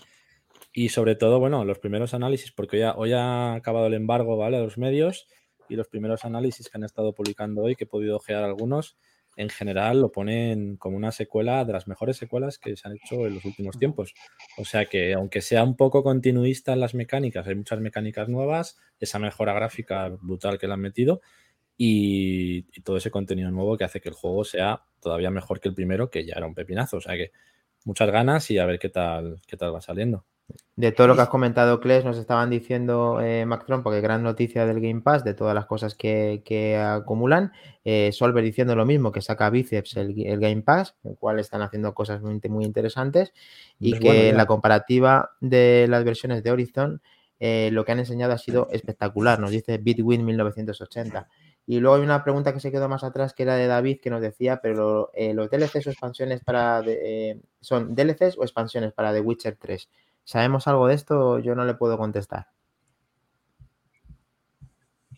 Y sobre todo, bueno, los primeros análisis, porque hoy ha, hoy ha acabado el embargo, ¿vale? De los medios y los primeros análisis que han estado publicando hoy, que he podido ojear algunos, en general lo ponen como una secuela de las mejores secuelas que se han hecho en los últimos tiempos. O sea que aunque sea un poco continuista en las mecánicas, hay muchas mecánicas nuevas, esa mejora gráfica brutal que le han metido y, todo ese contenido nuevo que hace que el juego sea todavía mejor que el primero, que ya era un pepinazo. O sea que muchas ganas y a ver qué tal, qué tal va saliendo. De todo lo que has comentado, Kles, nos estaban diciendo eh, Macron, porque gran noticia del Game Pass, de todas las cosas que, acumulan. Eh, Solver diciendo lo mismo, que saca Biceps el, Game Pass, el cual están haciendo cosas muy, muy interesantes. Y pues que la comparativa de las versiones de Horizon, eh, lo que han enseñado ha sido espectacular, nos dice Bitwin 1980. Y luego hay una pregunta que se quedó más atrás, que era de David, que nos decía, pero eh, los DLCs o expansiones para... ¿Son DLCs o expansiones para The Witcher 3? ¿Sabemos algo de esto? Yo no le puedo contestar.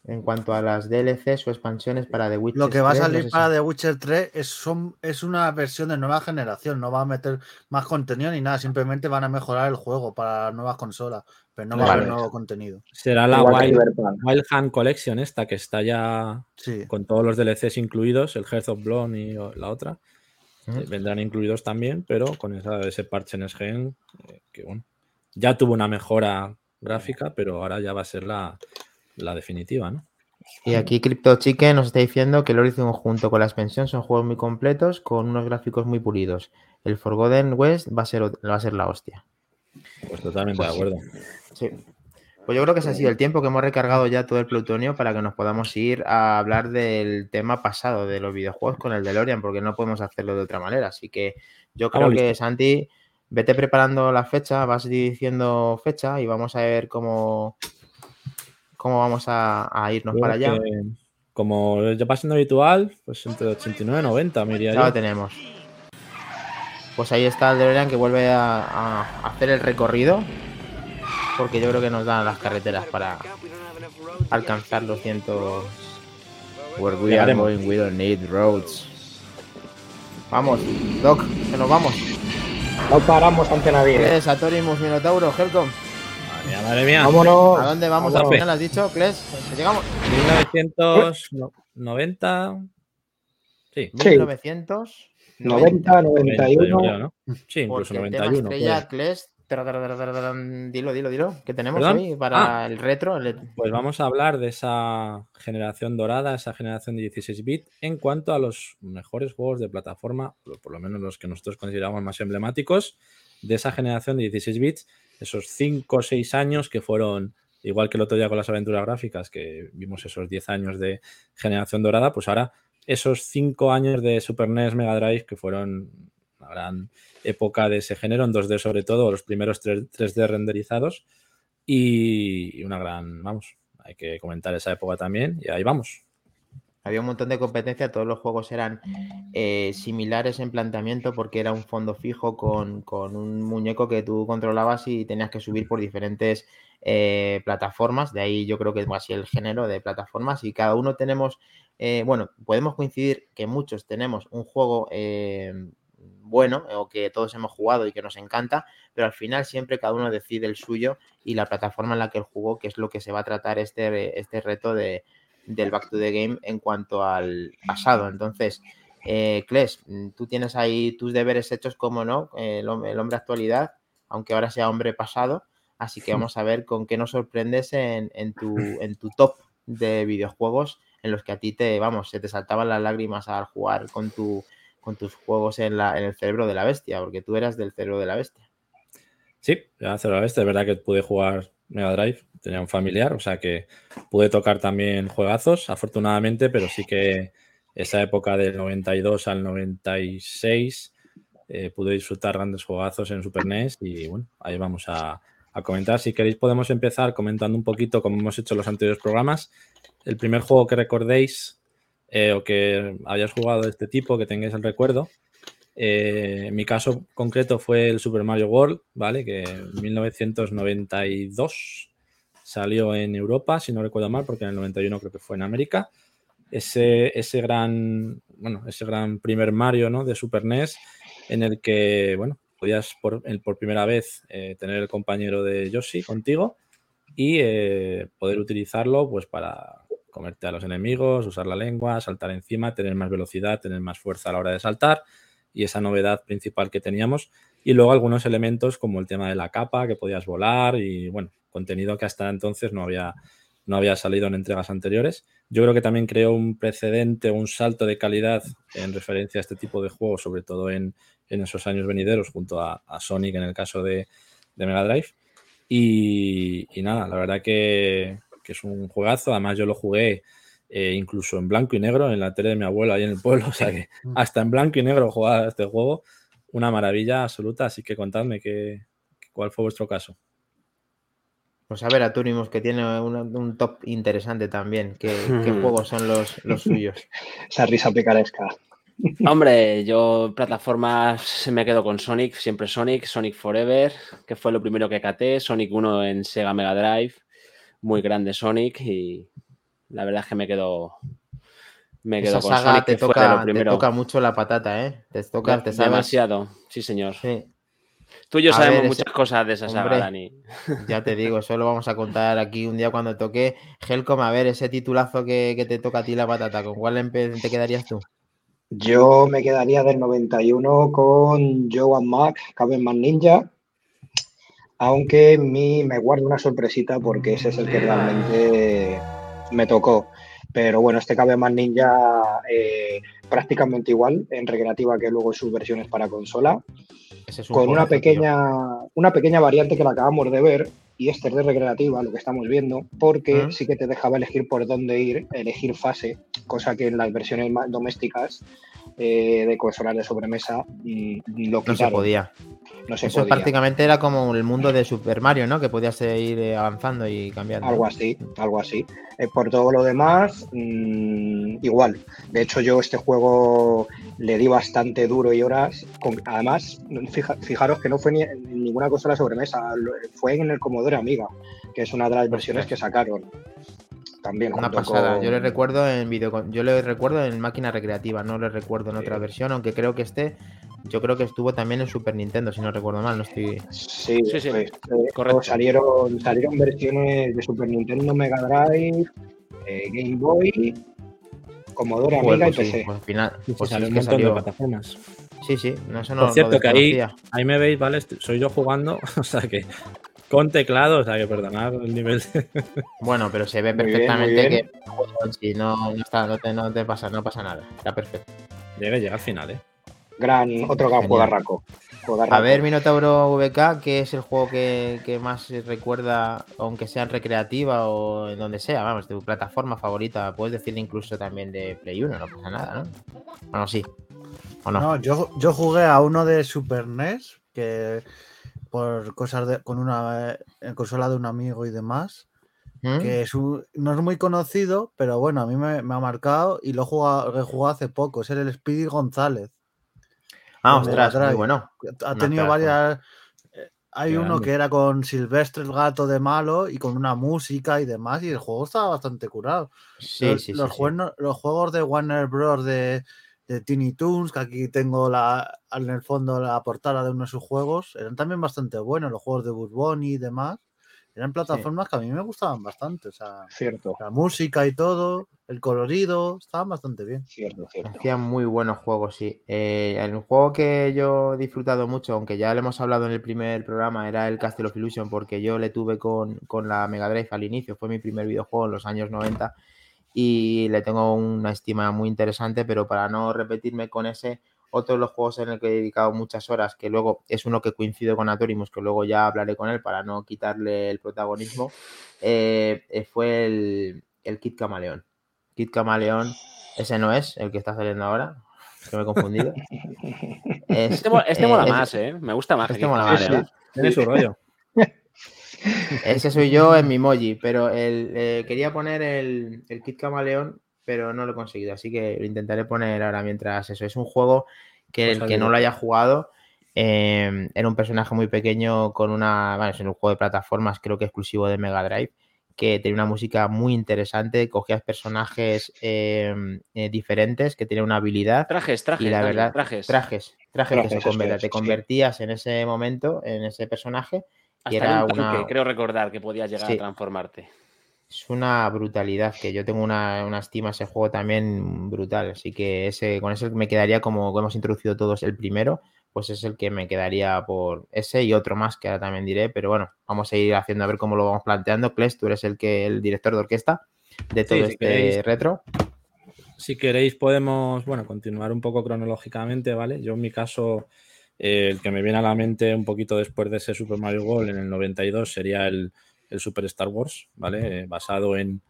En cuanto a las DLCs o expansiones para The Witcher 3. Lo que va a salir para The Witcher 3 es, son, es una versión de nueva generación, no va a meter más contenido ni nada, simplemente van a mejorar el juego para nuevas consolas, pero no va a haber nuevo contenido. Será la Wild, Hand Collection esta que está ya con todos los DLCs incluidos, el Hearth of Blood y la otra. Eh, vendrán incluidos también, pero con ese parche en SGN, eh, que bueno, ya tuvo una mejora gráfica, pero ahora ya va a ser la, definitiva, ¿no? Y aquí Crypto Chicken nos está diciendo que el Horizon junto con la expansión son juegos muy completos con unos gráficos muy pulidos. El Forgotten West va a ser, va a ser la hostia. Pues totalmente de pues acuerdo. Sí. Pues yo creo que ese ha sido el tiempo que hemos recargado ya todo el plutonio para que nos podamos ir a hablar del tema pasado de los videojuegos con el DeLorean, porque no podemos hacerlo de otra manera. Así que yo creo que Santi vete preparando la fecha, vas diciendo fecha y vamos a ver cómo, cómo vamos a, irnos para allá. como ya va siendo habitual, pues entre 89 y 90, me Ya lo tenemos. Pues ahí está el DeLorean que vuelve a, hacer el recorrido. Porque yo creo que nos dan las carreteras para alcanzar los cientos. Where we are going, we don't need roads. Vamos, Doc, que nos vamos. No paramos ante nadie. Es Satorimus, Minotauro, Helcom. Madre mía, madre mía. Vámonos. ¿A dónde vamos? ¿A final has dicho, Kles? Llegamos. 1990. Sí. 1990, 91. Sí, incluso 91. Estrella, Kles, Dilo, dilo, dilo. ¿Qué tenemos hoy para ah. el retro? Pues vamos a hablar de esa generación dorada, esa generación de 16 bits, en cuanto a los mejores juegos de plataforma, por lo menos los que nosotros consideramos más emblemáticos, de esa generación de 16 bits, esos 5 o 6 años que fueron, igual que el otro día con las aventuras gráficas, que vimos esos 10 años de generación dorada, pues ahora esos 5 años de Super NES Mega Drive que fueron gran época de ese género, en 2D sobre todo, los primeros 3, d renderizados y una gran, vamos, hay que comentar esa época también y ahí vamos. Había un montón de competencia, todos los juegos eran eh, similares en planteamiento porque era un fondo fijo con, un muñeco que tú controlabas y tenías que subir por diferentes eh, plataformas. De ahí yo creo que es así el género de plataformas y cada uno tenemos, eh, bueno, podemos coincidir que muchos tenemos un juego bueno o que todos hemos jugado y que nos encanta, pero al final siempre cada uno decide el suyo y la plataforma en la que él jugó, que es lo que se va a tratar este, este reto de, del Back to the Game en cuanto al pasado. Entonces, eh, Kles, tú tienes ahí tus deberes hechos, como no, el, hombre actualidad, aunque ahora sea hombre pasado, así que vamos a ver con qué nos sorprendes en, en, tu, en tu top de videojuegos en los que a ti te, vamos, se te saltaban las lágrimas al jugar con tu con tus juegos en, la, en el cerebro de la bestia, porque tú eras del cerebro de la bestia. Sí, era cerebro de la bestia. Es verdad que pude jugar Mega Drive, tenía un familiar, o sea que pude tocar también juegazos, afortunadamente, pero sí que esa época del 92 al 96 eh, pude disfrutar grandes juegazos en Super NES y bueno, ahí vamos a, comentar. Si queréis podemos empezar comentando un poquito como hemos hecho los anteriores programas. El primer juego que recordéis eh, o que hayáis jugado de este tipo, que tengáis el recuerdo. Eh, en mi caso concreto fue el Super Mario World, ¿vale? Que en 1992 salió en Europa, si no recuerdo mal, porque en el 91 creo que fue en América. Ese, ese gran, bueno, ese gran primer Mario, ¿no? De Super NES, en el que, bueno, podías por, por primera vez eh, tener el compañero de Yoshi contigo y eh, poder utilizarlo, pues, para comerte a los enemigos, usar la lengua, saltar encima, tener más velocidad, tener más fuerza a la hora de saltar y esa novedad principal que teníamos. Y luego algunos elementos como el tema de la capa, que podías volar y bueno, contenido que hasta entonces no había, no había salido en entregas anteriores. Yo creo que también creó un precedente, un salto de calidad en referencia a este tipo de juegos, sobre todo en, esos años venideros, junto a, Sonic en el caso de, Mega Drive. Y, nada, la verdad que, es un juegazo. Además, yo lo jugué eh, incluso en blanco y negro en la tele de mi abuelo ahí en el pueblo. O sea que mm. hasta en blanco y negro jugaba este juego. Una maravilla absoluta. Así que contadme que, cuál fue vuestro caso. Pues a ver, a Turimos, que tiene un top interesante también. ¿Qué, juegos son los, los suyos? Esa risa picaresca. Hombre, yo plataformas se me quedo con Sonic, siempre Sonic, Sonic Forever, que fue lo primero que caté, Sonic 1 en Sega Mega Drive, muy grande Sonic y la verdad es que me quedo me quedo con Sonic, te, toca, te toca mucho la patata, ¿eh? Te toca, te Demasiado, sí señor. Sí. Tú y yo sabemos muchas cosas de esa saga, Dani. Ya te digo, eso lo vamos a contar aquí un día cuando toque Helcom. A ver, ese titulazo que, te toca a ti la patata, ¿con cuál te quedarías tú? Yo me quedaría del 91 con Joe Max, Caben Ninja. Aunque mí me guardo una sorpresita porque ese es el que realmente me tocó. Pero bueno, este cabe más ninja eh, prácticamente igual en recreativa que luego en sus versiones para consola. con una pequeña, una pequeña variante que la acabamos de ver, y este es de recreativa, lo que estamos viendo, porque sí que te dejaba elegir por dónde ir, elegir fase, cosa que en las versiones más domésticas eh, de consolas de sobremesa mm, lo No se podía. Eso prácticamente era como el mundo de Super Mario, ¿no? Que podías ir avanzando y cambiando. Algo así, algo así. Eh, por todo lo demás, mm, igual. De hecho, yo este juego le di bastante duro y horas. además, fijaros que no fue ni en ninguna consola sobremesa, fue en el Commodore Amiga, que es una de las versiones que sacaron también. Una pasada. Yo le recuerdo en video, yo le recuerdo en máquina recreativa, no le recuerdo en otra versión, aunque creo que este, yo creo que estuvo también en Super Nintendo, si no recuerdo mal, no estoy. Sí, sí, sí. Pues, eh, salieron, salieron versiones de Super Nintendo, Mega Drive, eh, Game Boy, Commodore Amiga y PC. Pues al final, pues salió un montón de plataformas. Sí, sí, no, eso no Por cierto, que ahí, ahí me veis, ¿vale? Soy yo jugando, o sea que con teclado, o sea que perdonad el nivel. Bueno, pero se ve perfectamente que si no, está, no, te, no te pasa, no pasa nada. Está perfecto. Debe llegar al final, ¿eh? Gran, otro gran juegarraco. A ver, Minotauro VK, ¿qué es el juego que, que, más recuerda, aunque sea en recreativa o en donde sea? Vamos, tu plataforma favorita. Puedes decir incluso también de Play 1, no pasa nada, ¿no? Bueno, sí. ¿O no? no yo, yo jugué a uno de Super NES que por cosas de, con una eh, consola de un amigo y demás. ¿Mm? Que es no es muy conocido, pero bueno, a mí me, ha marcado y lo he jugado, hace poco. Es el Speedy González. Ah, ostras, muy bueno. Ha tenido varias. Eh, hay uno que era con Silvestre el gato de malo y con una música y demás, y el juego estaba bastante curado. Sí, sí, los, juegos, los juegos de Warner Bros. de de Tiny Toons, que aquí tengo la, en el fondo la portada de uno de sus juegos, eran también bastante buenos, los juegos de Bud y demás. Eran plataformas que a mí me gustaban bastante. O sea, cierto. La música y todo, el colorido, estaban bastante bien. Cierto, cierto. Hacían muy buenos juegos, sí. Eh, el juego que yo he disfrutado mucho, aunque ya le hemos hablado en el primer programa, era el Castle of Illusion, porque yo le tuve con, con la Mega Drive al inicio. Fue mi primer videojuego en los años 90 y le tengo una estima muy interesante, pero para no repetirme con ese, otro de los juegos en el que he dedicado muchas horas, que luego es uno que coincido con Atorimus, que luego ya hablaré con él para no quitarle el protagonismo, eh, eh, fue el, el Kit Camaleón. Kit Camaleón, ese no es el que está saliendo ahora, que me he confundido. este, este mola más, ¿eh? Me gusta más. Este mola más, Tiene su rollo. Ese soy yo en mi emoji, pero el, quería poner el, el Kit Camaleón pero no lo he conseguido. Así que lo intentaré poner ahora mientras eso. Es un juego que pues el que no lo haya jugado em, era un personaje muy pequeño con una. Bueno, es un juego de plataformas, creo que exclusivo de Mega Drive, que tenía una música muy interesante. Cogías personajes em, eh, diferentes que tenían una habilidad. Trajes, trajes. Y la verdad, trajes. Trajes, trajes, que se Te convertías en ese momento, en ese personaje. Y era una... creo recordar que podías llegar a transformarte es una brutalidad, que yo tengo una, estima a ese juego también brutal, así que ese, con ese me quedaría como hemos introducido todos el primero, pues es el que me quedaría por ese y otro más que ahora también diré, pero bueno, vamos a ir haciendo a ver cómo lo vamos planteando. Kles, tú eres el que el director de orquesta de todo este retro. Si queréis podemos, bueno, continuar un poco cronológicamente, ¿vale? Yo en mi caso, eh, el que me viene a la mente un poquito después de ese Super Mario World en el 92 sería el, el Super Star Wars, ¿vale? Basado en,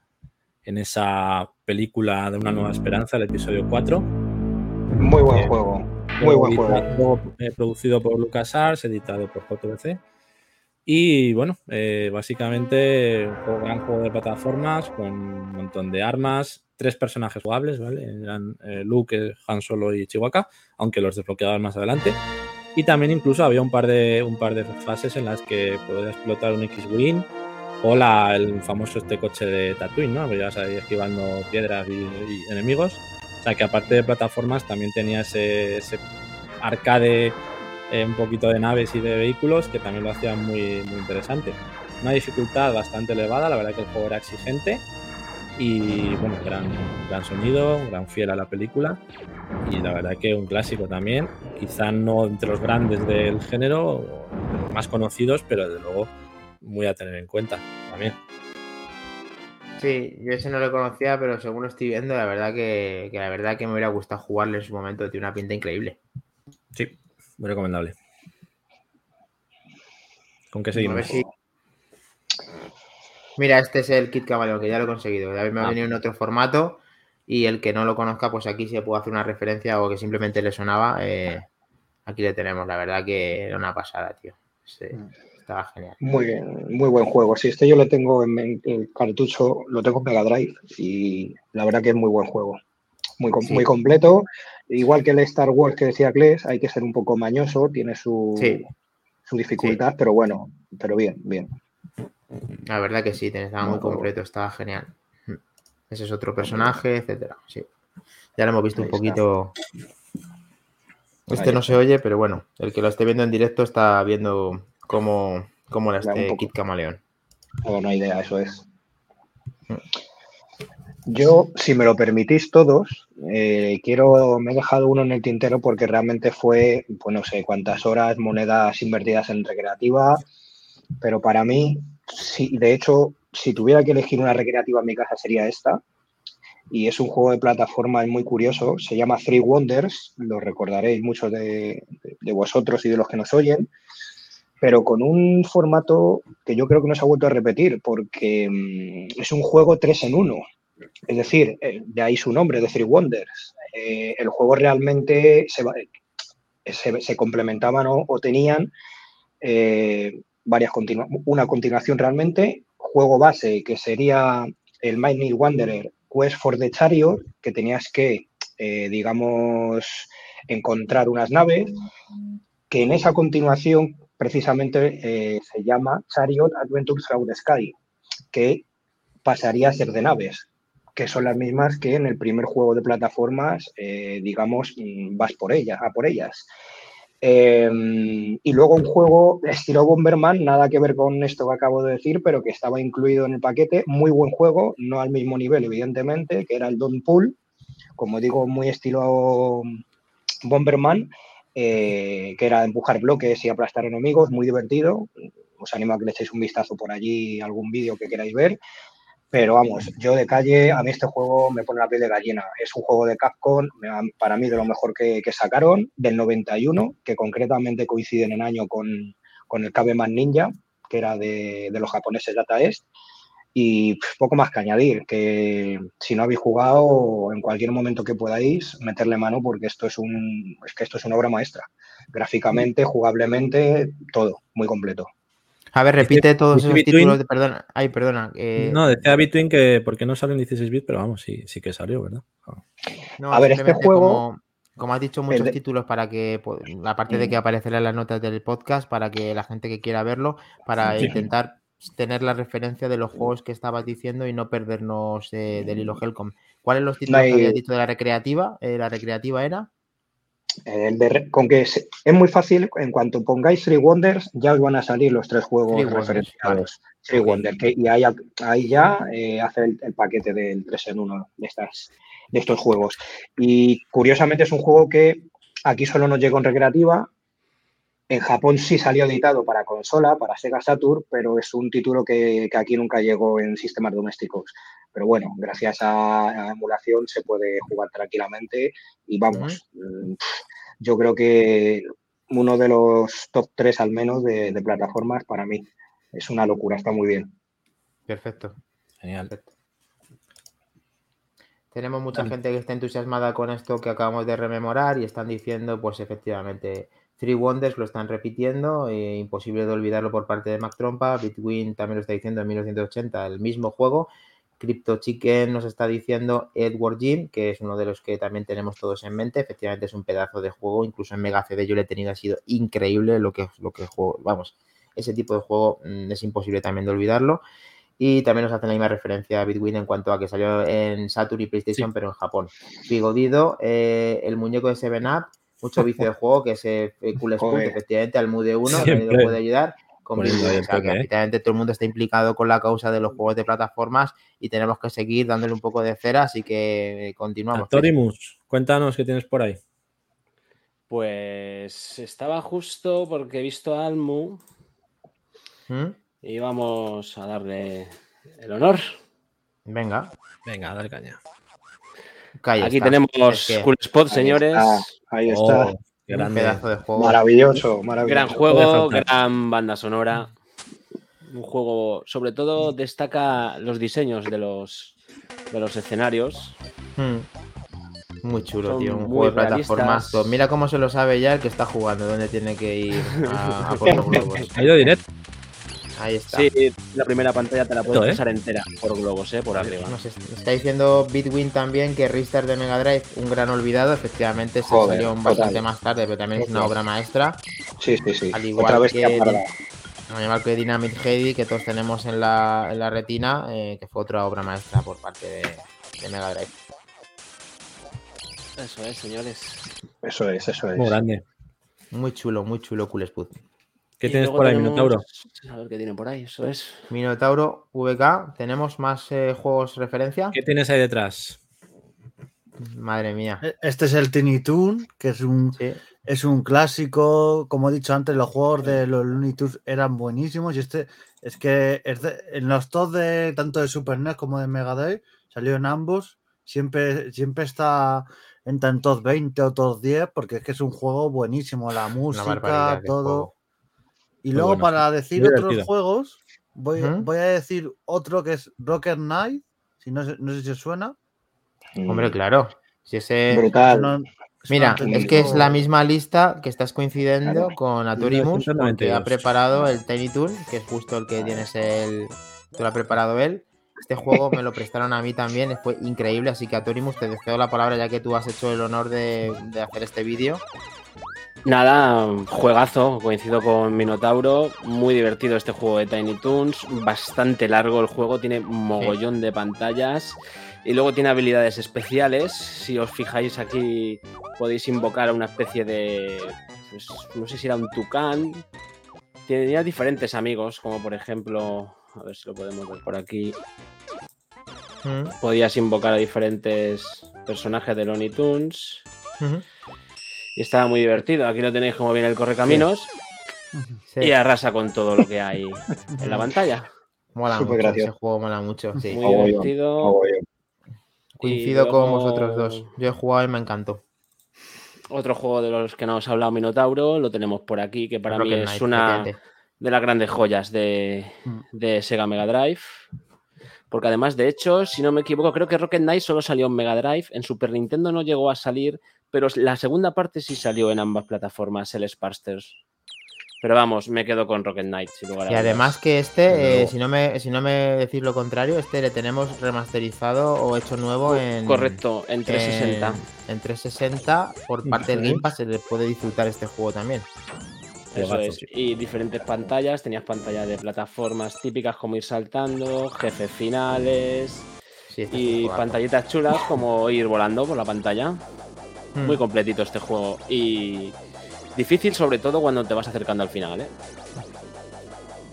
esa película de Una Nueva Esperanza, el episodio 4. Muy buen juego, muy buen juego. Eh, producido por LucasArts, editado por JVC. Y bueno, eh, básicamente un gran juego de plataformas con un montón de armas, tres personajes jugables, ¿vale? Eran eh, Luke, Han Solo y Chihuahua, aunque los desbloqueaban más adelante. Y también incluso había un par de, un par de fases en las que podías explotar un X-Wing o el famoso este coche de Tatooine, ¿no? Ya ahí esquivando piedras y, enemigos. O sea que aparte de plataformas también tenía ese, arcade eh, un poquito de naves y de vehículos que también lo hacía muy, muy interesante. Una dificultad bastante elevada, la verdad que el juego era exigente y bueno, gran, gran sonido, gran fiel a la película y la verdad que un clásico también, quizá no entre los grandes del género, más conocidos, pero desde luego muy a tener en cuenta también. Sí, yo ese no lo conocía, pero según lo estoy viendo, la verdad que, la verdad que me hubiera gustado jugarle en su momento, tiene una pinta increíble. Sí, muy recomendable. ¿Con qué seguimos? Mira, este es el kit caballo que ya lo he conseguido. Ya me ha ah. venido en otro formato y el que no lo conozca, pues aquí se puede hacer una referencia o que simplemente le sonaba. Eh, aquí le tenemos, la verdad que era una pasada, tío. Sí. Mm. Muy bien, muy buen juego. Si este yo lo tengo en, el cartucho, lo tengo en Mega Drive y la verdad que es muy buen juego. Muy, muy completo. Igual que el Star Wars que decía Kles, hay que ser un poco mañoso, tiene su, su dificultad, pero bueno, pero bien, bien. La verdad que sí, estaba muy completo, estaba genial. Ese es otro personaje, etcétera. Sí. Ya lo hemos visto un poquito. Este no se oye, pero bueno, el que lo esté viendo en directo está viendo como, como era este Kit Camaleón. No, idea, eso es. Mm. Yo, si me lo permitís todos, eh, quiero, me he dejado uno en el tintero porque realmente fue, pues no sé cuántas horas, monedas invertidas en recreativa, pero para mí, de hecho, si tuviera que elegir una recreativa en mi casa sería esta. Y es un juego de plataforma muy curioso, se llama Three Wonders, lo recordaréis muchos de vosotros y de los que nos oyen pero con un formato que yo creo que no se ha vuelto a repetir, porque mm, es un juego 3 en 1. Es decir, eh, de ahí su nombre, de Three Wonders. Eh, el juego realmente se, se, complementaban o, tenían eh, varias una continuación realmente. Juego base, que sería el Mighty Wanderer Quest for the Chariot, que tenías que, digamos, encontrar unas naves, que en esa continuación precisamente eh, se llama Chariot Adventures Through the Sky, que pasaría a ser de naves, que son las mismas que en el primer juego de plataformas, eh, digamos, mm, vas por ellas, a por ellas. Em, y luego un juego estilo Bomberman, nada que ver con esto que acabo de decir, pero que estaba incluido en el paquete. Muy buen juego, no al mismo nivel, evidentemente, que era el Don Pool, como digo, muy estilo Bomberman, eh, que era empujar bloques y aplastar enemigos, muy divertido. Os animo a que le echéis un vistazo por allí, algún vídeo que queráis ver. Pero vamos, yo de calle, a mí este juego me pone la piel de gallina. Es un juego de Capcom, para mí de lo mejor que, sacaron, del 91, que concretamente coinciden en año con, con el Cabeman Ninja, que era de, de los japoneses Data East. Y poco más que añadir, que si no habéis jugado, en cualquier momento que podáis, meterle mano porque esto es un es que esto es una obra maestra. Gráficamente, jugablemente, todo, muy completo. A ver, repite todos esos títulos de. Perdona, ay, perdona. No, decía Between que porque no sale en 16 bits, pero vamos, sí, sí que salió, ¿verdad? No, a ver, este juego. Como, has dicho, muchos títulos para que, pues, aparte de que mm. aparecerá en las notas del podcast, para que la gente que quiera verlo, para intentar tener la referencia de los juegos que estabas diciendo y no perdernos del hilo Helcom. ¿Cuáles los títulos que habías dicho de la recreativa? Eh, ¿La recreativa era? Con que es, muy fácil, en cuanto pongáis Three Wonders, ya os van a salir los tres juegos referenciados. Three Wonders, y ahí, ahí ya eh, hace el, paquete del 3 en 1 de, estas, de estos juegos. Y curiosamente es un juego que aquí solo nos llega en recreativa. En Japón sí salió editado para consola, para Sega Saturn, pero es un título que, que aquí nunca llegó en sistemas domésticos. Pero bueno, gracias a, emulación se puede jugar tranquilamente y vamos, mm, yo creo que uno de los top 3 al menos de, plataformas para mí. Es una locura, está muy bien. Perfecto. Genial. Tenemos mucha gente que está entusiasmada con esto que acabamos de rememorar y están diciendo, pues efectivamente, Three Wonders lo están repitiendo, eh, imposible de olvidarlo por parte de Mac Trompa, Bitwin también lo está diciendo en 1980, el mismo juego, Crypto Chicken nos está diciendo Edward Jim, que es uno de los que también tenemos todos en mente. Efectivamente es un pedazo de juego, incluso en Mega CD yo le he tenido, ha sido increíble lo que, lo que juego. Vamos, ese tipo de juego mm, es imposible también de olvidarlo. Y también nos hacen la misma referencia a Bitwin en cuanto a que salió en Saturn y PlayStation, pero en Japón. Figodido, eh, el muñeco de Seven Up, mucho vicio de juego, que es eh, Cool Spoon, efectivamente al Mude 1, lo puede ayudar efectivamente todo el mundo está implicado con la causa de los juegos de plataformas y tenemos que seguir dándole un poco de cera, así que continuamos. Torimus, cuéntanos qué tienes por ahí. Pues estaba justo porque he visto a Almu ¿Mm? y vamos a darle el honor. Venga. Venga, dale caña. Aquí tenemos Cool Spot, señores. Ahí está. Oh. Gran pedazo de juego. Maravilloso, maravilloso. Gran juego, gran banda sonora. Un juego, sobre todo, destaca los diseños de los, de los escenarios. Hmm. Muy chulo, tío. Un juego de plataformas. Mira cómo se lo sabe ya el que está jugando, dónde tiene que ir a, por los globos. Ha ido directo. Ahí está. Sí, la primera pantalla te la puedes ¿eh? pasar entera por globos, ¿eh? Por arriba. está diciendo Bitwin también que Ristar de Mega Drive, un gran olvidado. Efectivamente, se salió bastante más tarde, pero también es una obra maestra. Sí, sí, sí. Al igual vez que, al igual que Dynamite Heidi, que todos tenemos en la, en la retina, eh, que fue otra obra maestra por parte de, Mega Drive. Eso es, señores. Eso es, eso es. Muy grande. Muy chulo, muy chulo, Cool Spud. ¿Qué tienes por ahí, Minotauro? A ver qué tiene por ahí, eso es. Minotauro VK, ¿tenemos más eh, juegos referencia? ¿Qué tienes ahí detrás? Madre mía. E, este es el Tiny Toon, que es un, es un clásico. Como he dicho antes, los juegos de los Looney Tunes eran buenísimos. Y este es que en los top de tanto de Super NES como de Mega Drive salió en ambos. Siempre, siempre está en tantos 20 o todos 10, porque es que es un juego buenísimo. La música, todo. Y luego para decir otros juegos, voy, voy, a decir otro que es Rocker Knight, si no, no sé si os suena. Hombre, claro. Si ese... Brutal. Mira, es que es la misma lista que estás coincidiendo con Atorimus, que ha preparado el Tiny Toon, que es justo el que tienes el. Tú lo ha preparado él. Este juego me lo prestaron a mí también, fue increíble, así que Atorimus te deseo la palabra ya que tú has hecho el honor de, de hacer este vídeo. Nada, juegazo, coincido con Minotauro, muy divertido este juego de Tiny Toons, bastante largo el juego, tiene mogollón de pantallas y luego tiene habilidades especiales, si os fijáis aquí podéis invocar a una especie de, pues, no sé si era un tucán, tenía diferentes amigos, como por ejemplo, a ver si lo podemos ver por aquí, mm. podías invocar a diferentes personajes de Looney Tunes y estaba muy divertido. Aquí lo tenéis como viene el correcaminos y arrasa con todo lo que hay en la pantalla. Mola mucho, ese juego mola mucho. Sí. Muy divertido. Coincido con vosotros dos. Yo he jugado y me encantó. Otro juego de los que nos ha hablado Minotauro, lo tenemos por aquí, que para mí es una de las grandes joyas de, mm. de, Sega Mega Drive. Porque además, de hecho, si no me equivoco, creo que Rocket Knight solo salió en Mega Drive. En Super Nintendo no llegó a salir, pero la segunda parte sí salió en ambas plataformas, el Sparsters. Pero vamos, me quedo con Rocket Knight. y además que este, eh, si, no me, si no me decís lo contrario, este le tenemos remasterizado o hecho nuevo en. Correcto, en 360. En, 360, por parte del Game Pass, se le puede disfrutar este juego también. Eso es. Y diferentes pantallas. Tenías pantallas de plataformas típicas como ir saltando, jefes finales. Este y pantallitas chulas como ir volando por la pantalla. Muy completito este juego. Y Difícil sobre todo cuando te vas acercando al final, ¿eh?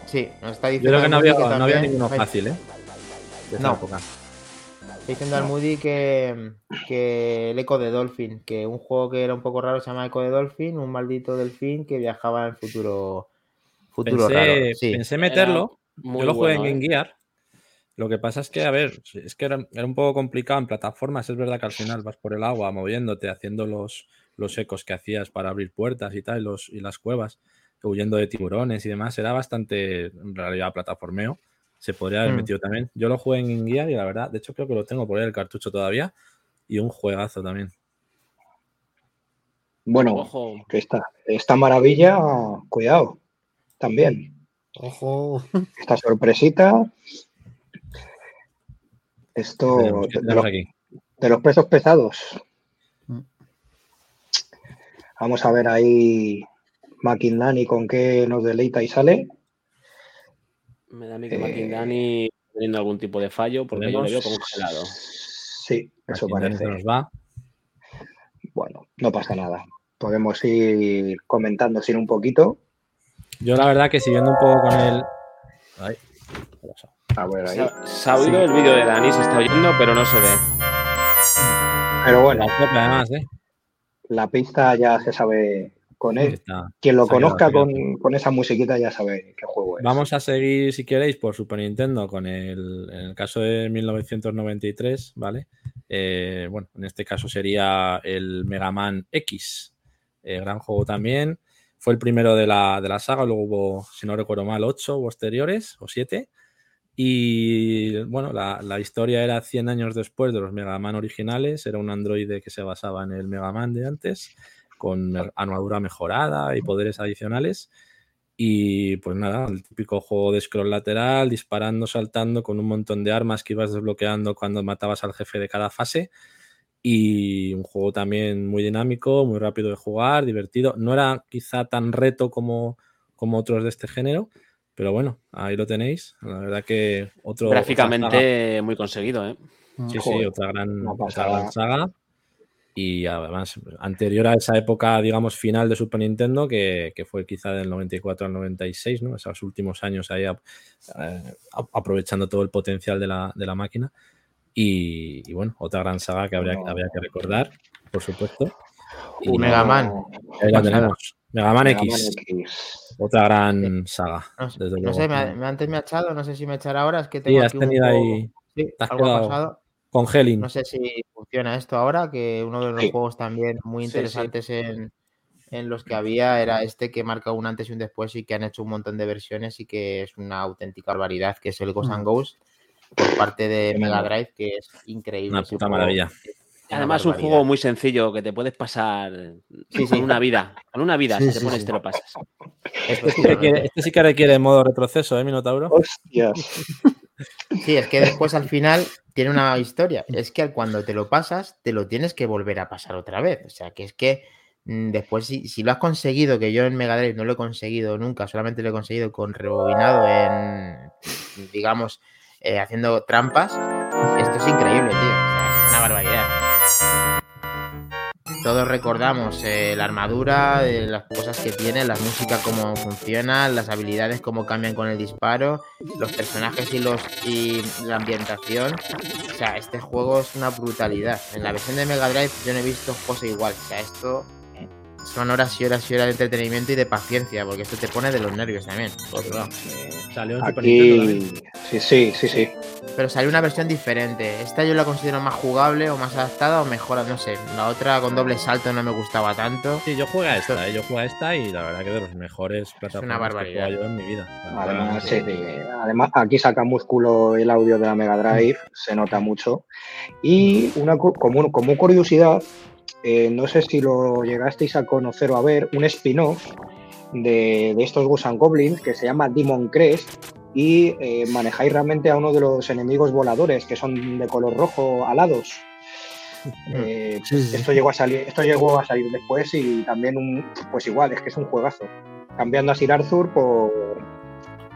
Sí, nos está diciendo. Yo creo que no había, no había ninguno fácil, ¿eh? no. Época. Está diciendo al Moody que, que, el eco de Dolphin, que un juego que era un poco raro se llama Eco de Dolphin, un maldito delfín que viajaba en futuro, futuro pensé, raro. Sí. Pensé meterlo, yo lo jugué en Game ¿eh? Gear. Lo que pasa es que, a ver, es que era, era, un poco complicado en plataformas. Es verdad que al final vas por el agua moviéndote, haciendo los, los ecos que hacías para abrir puertas y tal, los, y las cuevas, huyendo de tiburones y demás, era bastante, en realidad, plataformeo. Se podría haber mm. metido también. Yo lo jugué en guía y la verdad, de hecho creo que lo tengo por ahí el cartucho todavía y un juegazo también. Bueno, Ojo. que esta, esta maravilla, cuidado, también. Ojo. Esta sorpresita. Esto de, de los pesos pesados. Vamos a ver ahí McIndani con qué nos deleita y sale. Me da a mí que eh... teniendo algún tipo de fallo porque yo lo veo congelado. Sí, eso parece. Nos va. Bueno, no pasa nada. Podemos ir comentando sin un poquito. Yo la verdad que siguiendo un poco con el... A ver, ahí. Se, ha oído el vídeo de Dani, se está oyendo, pero no se ve. Pero bueno. Además, ¿eh? la pista ya se sabe con él. Quien lo conozca con, esa musiquita ya sabe qué juego es. Vamos a seguir, si queréis, por Super Nintendo con el, en el caso de 1993, ¿vale? Eh, bueno, en este caso sería el Mega Man X, eh, gran juego también. Fue el primero de la, de la saga, luego hubo, si no recuerdo mal, ocho posteriores o siete. Y bueno, la, historia era 100 años después de los Mega Man originales. Era un androide que se basaba en el Mega Man de antes, con armadura mejorada y poderes adicionales. Y pues nada, el típico juego de scroll lateral, disparando, saltando, con un montón de armas que ibas desbloqueando cuando matabas al jefe de cada fase. Y un juego también muy dinámico, muy rápido de jugar, divertido. No era quizá tan reto como, como otros de este género, pero bueno, ahí lo tenéis. La verdad que otro. Gráficamente muy conseguido, ¿eh? Sí, sí, otra gran, saga. Y además, anterior a esa época, digamos, final de Super Nintendo, que, fue quizá del 94 al 96, ¿no? Esos últimos años ahí eh, aprovechando todo el potencial de la, de la máquina. Y, bueno, otra gran saga que habría, habría que recordar, por supuesto. Y Mega Man. Ahí la tenemos. Mega Man, X. Otra gran saga. No, sé, antes me ha echado, no sé si me echará ahora. Es que tengo sí, has tenido ahí. Sí, algo pasado. Con Helling. No sé si funciona esto ahora, que uno de los juegos también muy interesantes En, en, los que había era este que marca un antes y un después y que han hecho un montón de versiones y que es una auténtica barbaridad, que es el Ghost and mm. Ghost por parte de Mega Drive, que es increíble. Una puta maravilla. Además, un juego muy sencillo que te puedes pasar sí, sí. una vida. Con una vida, si te pones, te lo pasas. Este sí, requiere, este sí que requiere modo retroceso, ¿eh, Minotauro? Hostias. Sí, es que después al final tiene una historia. Es que cuando te lo pasas, te lo tienes que volver a pasar otra vez. O sea, que es que mm, después, si, si lo has conseguido, que yo en Mega Drive no lo he conseguido nunca, solamente lo he conseguido con rebobinado en, digamos, eh, haciendo trampas, esto es increíble, tío. Todos recordamos eh, la armadura, eh, las cosas que tiene, la música cómo funciona, las habilidades cómo cambian con el disparo, los personajes y los y la ambientación. O sea, este juego es una brutalidad. En la versión de Mega Drive yo no he visto cosa igual. O sea, esto son horas y horas y horas de entretenimiento y de paciencia, porque esto te pone de los nervios también. Salió Aquí... Sí, sí, sí, sí. Pero salió una versión diferente. Esta yo la considero más jugable o más adaptada o mejor, no sé. La otra con doble salto no me gustaba tanto. Sí, yo juego a esta, ¿eh? yo juego a esta y la verdad que de los mejores plataformas una barbaridad. que en mi vida. Además, sí, además, aquí saca músculo el audio de la Mega Drive, se nota mucho. Y una como, como curiosidad, eh, no sé si lo llegasteis a conocer o a ver, un spin-off de, estos Gusan Goblins que se llama Demon Crest y eh, manejáis realmente a uno de los enemigos voladores que son de color rojo alados. Eh, esto llegó a salir, esto llegó a salir después y también un, pues igual, es que es un juegazo. Cambiando a Sir Arthur por,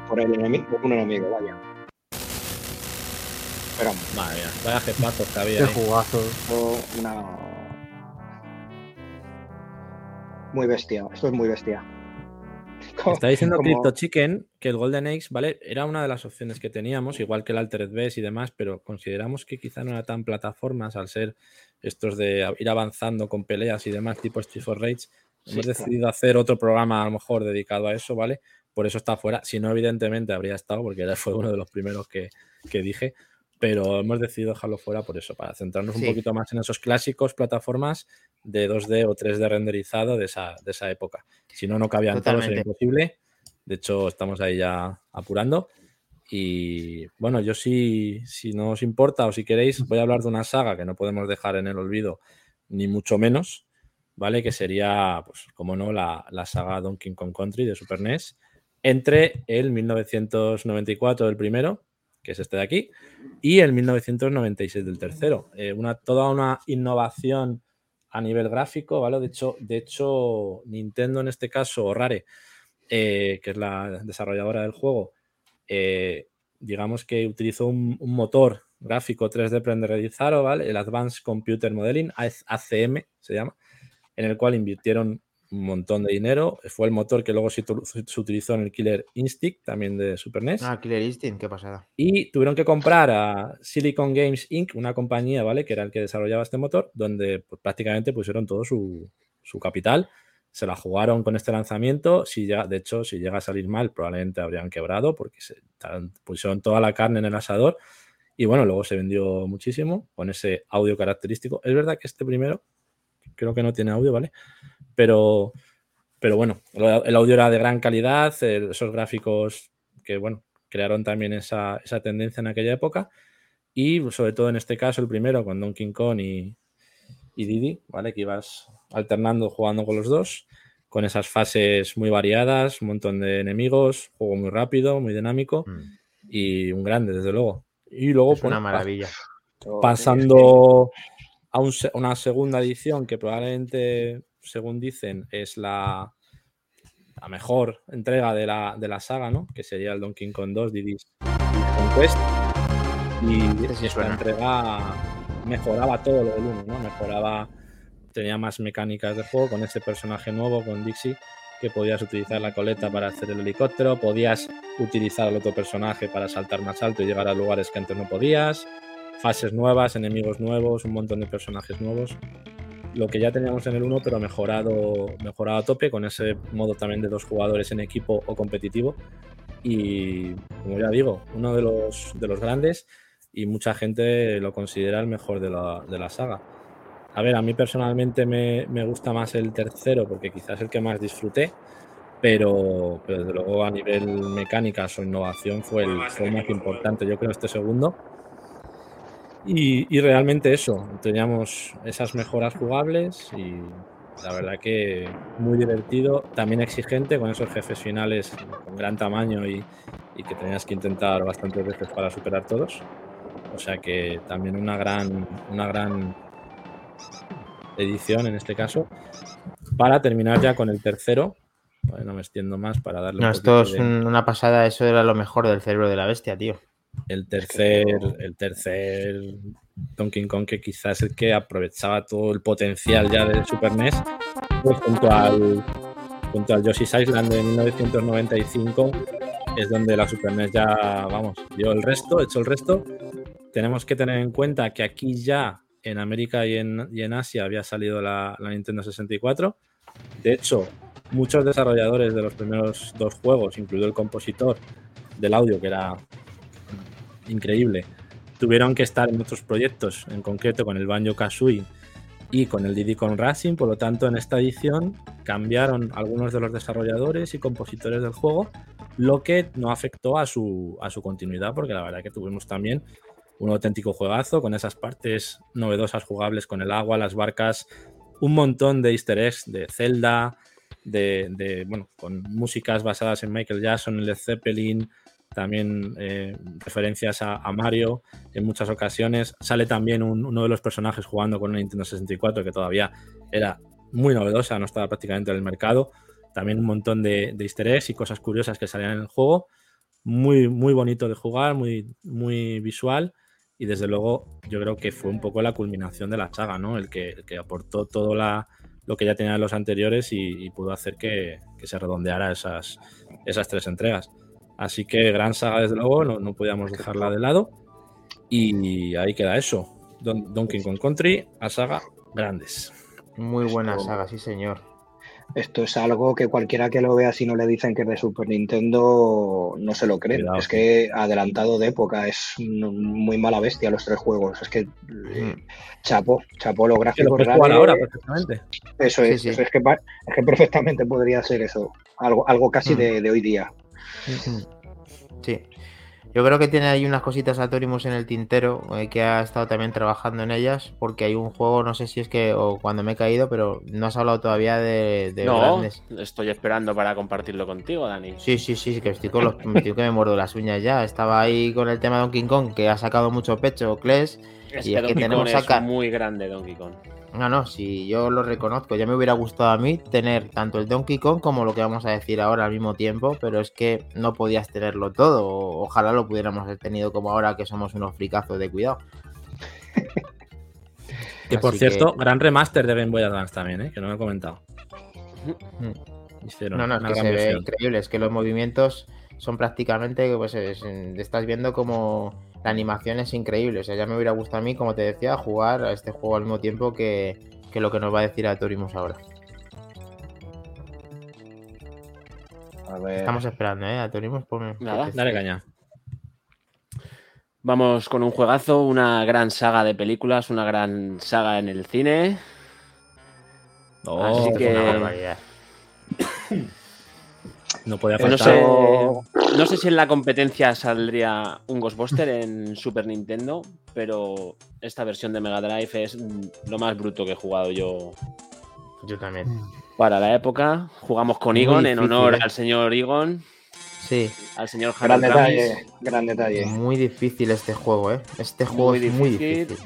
por el enemigo, un enemigo, vaya. Madre mía, vaya jefazos que había. Qué jugazo. Una, muy bestia, esto es muy bestia. Está diciendo Crypto Chicken que el Golden Axe, ¿vale? Era una de las opciones que teníamos, igual que el Altered Beast y demás, pero consideramos que quizá no era tan plataformas al ser estos de ir avanzando con peleas y demás, tipo Street for Rage. Hemos decidido hacer otro programa a lo mejor dedicado a eso, ¿vale? Por eso está fuera. Si no, evidentemente habría estado, porque fue uno de los primeros que, que dije pero hemos decidido dejarlo fuera por eso, para centrarnos un poquito más en esos clásicos plataformas de 2D o 3D renderizado de esa, de esa época. Si no, no cabían todos, era imposible. De hecho, estamos ahí ya apurando. Y bueno, yo sí, si no os importa o si queréis, voy a hablar de una saga que no podemos dejar en el olvido, ni mucho menos, ¿vale? Que sería, pues, como no, la, la saga Donkey Kong Country de Super NES, entre el 1994, el primero, que es este de aquí, y el 1996 del tercero. Eh, una, toda una innovación a nivel gráfico, ¿vale? De hecho, de hecho Nintendo en este caso, o Rare, eh, que es la desarrolladora del juego, eh, digamos que utilizó un, motor gráfico 3D renderizado, ¿vale? El Advanced Computer Modeling, ACM se llama, en el cual invirtieron un montón de dinero. Fue el motor que luego se, utilizó en el Killer Instinct, también de Super NES. Ah, Killer Instinct, qué pasada. Y tuvieron que comprar a Silicon Games Inc., una compañía, ¿vale? Que era el que desarrollaba este motor, donde pues, prácticamente pusieron todo su, capital. Se la jugaron con este lanzamiento. Si ya, de hecho, si llega a salir mal, probablemente habrían quebrado porque se pusieron toda la carne en el asador. Y bueno, luego se vendió muchísimo con ese audio característico. Es verdad que este primero creo que no tiene audio, ¿vale? Pero, pero bueno, el audio era de gran calidad, esos gráficos que, bueno, crearon también esa, tendencia en aquella época. Y sobre todo en este caso, el primero con Donkey Kong y, y Didi, ¿vale? Que ibas alternando jugando con los dos, con esas fases muy variadas, un montón de enemigos, juego muy rápido, muy dinámico mm. y un grande, desde luego. Y luego, es una maravilla. Pasando a una segunda edición que probablemente, según dicen, es la, la mejor entrega de la, de la, saga, ¿no? Que sería el Donkey Kong 2 Diddy's Conquest. Y esa entrega mejoraba todo lo del 1, ¿no? Mejoraba, tenía más mecánicas de juego con este personaje nuevo, con Dixie, que podías utilizar la coleta para hacer el helicóptero, podías utilizar al otro personaje para saltar más alto y llegar a lugares que antes no podías fases nuevas, enemigos nuevos, un montón de personajes nuevos. Lo que ya teníamos en el 1, pero mejorado, mejorado a tope, con ese modo también de dos jugadores en equipo o competitivo. Y como ya digo, uno de los, de los grandes y mucha gente lo considera el mejor de la, de la saga. A ver, a mí personalmente me, me, gusta más el tercero porque quizás es el que más disfruté, pero, pero desde luego a nivel mecánica o innovación fue el, fue el más importante. Yo creo este segundo y, realmente eso, teníamos esas mejoras jugables y la verdad que muy divertido, también exigente con esos jefes finales con gran tamaño y, que tenías que intentar bastantes veces para superar todos. O sea que también una gran, una gran edición en este caso. Para terminar ya con el tercero, no me extiendo más para darle. No, esto es una pasada, eso era lo mejor del cerebro de la bestia, tío. El tercer, el tercer Donkey Kong, que quizás es el que aprovechaba todo el potencial ya del Super NES, pues junto al, junto al Yoshi's Island de 1995, es donde la Super NES ya, vamos, dio el resto, hecho el resto. Tenemos que tener en cuenta que aquí ya en América y en, y en Asia había salido la, la, Nintendo 64, De hecho, muchos desarrolladores de los primeros dos juegos, incluido el compositor del audio, que era increíble, tuvieron que estar en otros proyectos, en concreto con el Banjo Kazooie y con el Diddy Kong Racing. Por lo tanto, en esta edición cambiaron algunos de los desarrolladores y compositores del juego, lo que no afectó a su, a su continuidad, porque la verdad que tuvimos también un auténtico juegazo con esas partes novedosas jugables con el agua, las barcas, un montón de easter eggs de Zelda, de, bueno, con músicas basadas en Michael Jackson, Led Zeppelin, también eh, referencias a, Mario en muchas ocasiones. Sale también uno de los personajes jugando con una Nintendo 64 que todavía era muy novedosa, no estaba prácticamente en el mercado. También un montón de, de easter eggs y cosas curiosas que salían en el juego. Muy, muy bonito de jugar, muy, muy visual y desde luego yo creo que fue un poco la culminación de la saga, ¿no? El que, que aportó todo la, lo que ya tenían los anteriores y, pudo hacer que, se redondeara esas, esas tres entregas. Así que gran saga, desde luego, no, no podíamos dejarla de lado. Y ahí queda eso. Donkey Kong Country, a saga grandes. Muy buena saga, sí, señor. Esto es algo que cualquiera que lo vea si no le dicen que es de Super Nintendo no se lo cree. Es que adelantado de época, es muy mala bestia los tres juegos. Es que mm. chapo, chapo los gráficos. ahora perfectamente. Eso es, es, que, es que perfectamente podría ser eso. Algo, algo casi mm. de, de, hoy día. Sí. Yo creo que tiene ahí unas cositas Atorimus en el tintero, eh, que ha estado también trabajando en ellas, porque hay un juego, no sé si es que, o cuando me he caído, pero no has hablado todavía de, de no, estoy esperando para compartirlo contigo, Dani. Sí, sí, sí, que estoy con los, que me muerdo las uñas ya. Estaba ahí con el tema de Donkey Kong, que ha sacado mucho pecho, Kles. y es que tenemos Kong muy grande Donkey Kong. No, no, si yo lo reconozco, ya me hubiera gustado a mí tener tanto el Donkey Kong como lo que vamos a decir ahora al mismo tiempo, pero es que no podías tenerlo todo. Ojalá lo pudiéramos haber tenido como ahora que somos unos fricazos de cuidado. que por cierto, gran remaster de Game Boy Advance también, ¿eh? que no me he comentado. no, no, es que se ve increíble, es que los movimientos son prácticamente, pues estás viendo como la animación es increíble. O sea, ya me hubiera gustado a mí, como te decía, jugar a este juego al mismo tiempo que, lo que nos va a decir a Torimus ahora. A ver. Estamos esperando, ¿eh? A Torimus, Nada, dale caña. Vamos con un juegazo, una gran saga de películas, una gran saga en el cine. Oh, Así que... No podía pues faltar. No sé, si en la competencia saldría un Ghostbuster en Super Nintendo, pero esta versión de Mega Drive es lo más bruto que he jugado yo. Yo también. Para la época, jugamos con Egon en honor ¿eh? al señor Egon. Sí. Al señor Gran detalle, gran detalle. Muy difícil este juego, ¿eh? Este juego es muy difícil.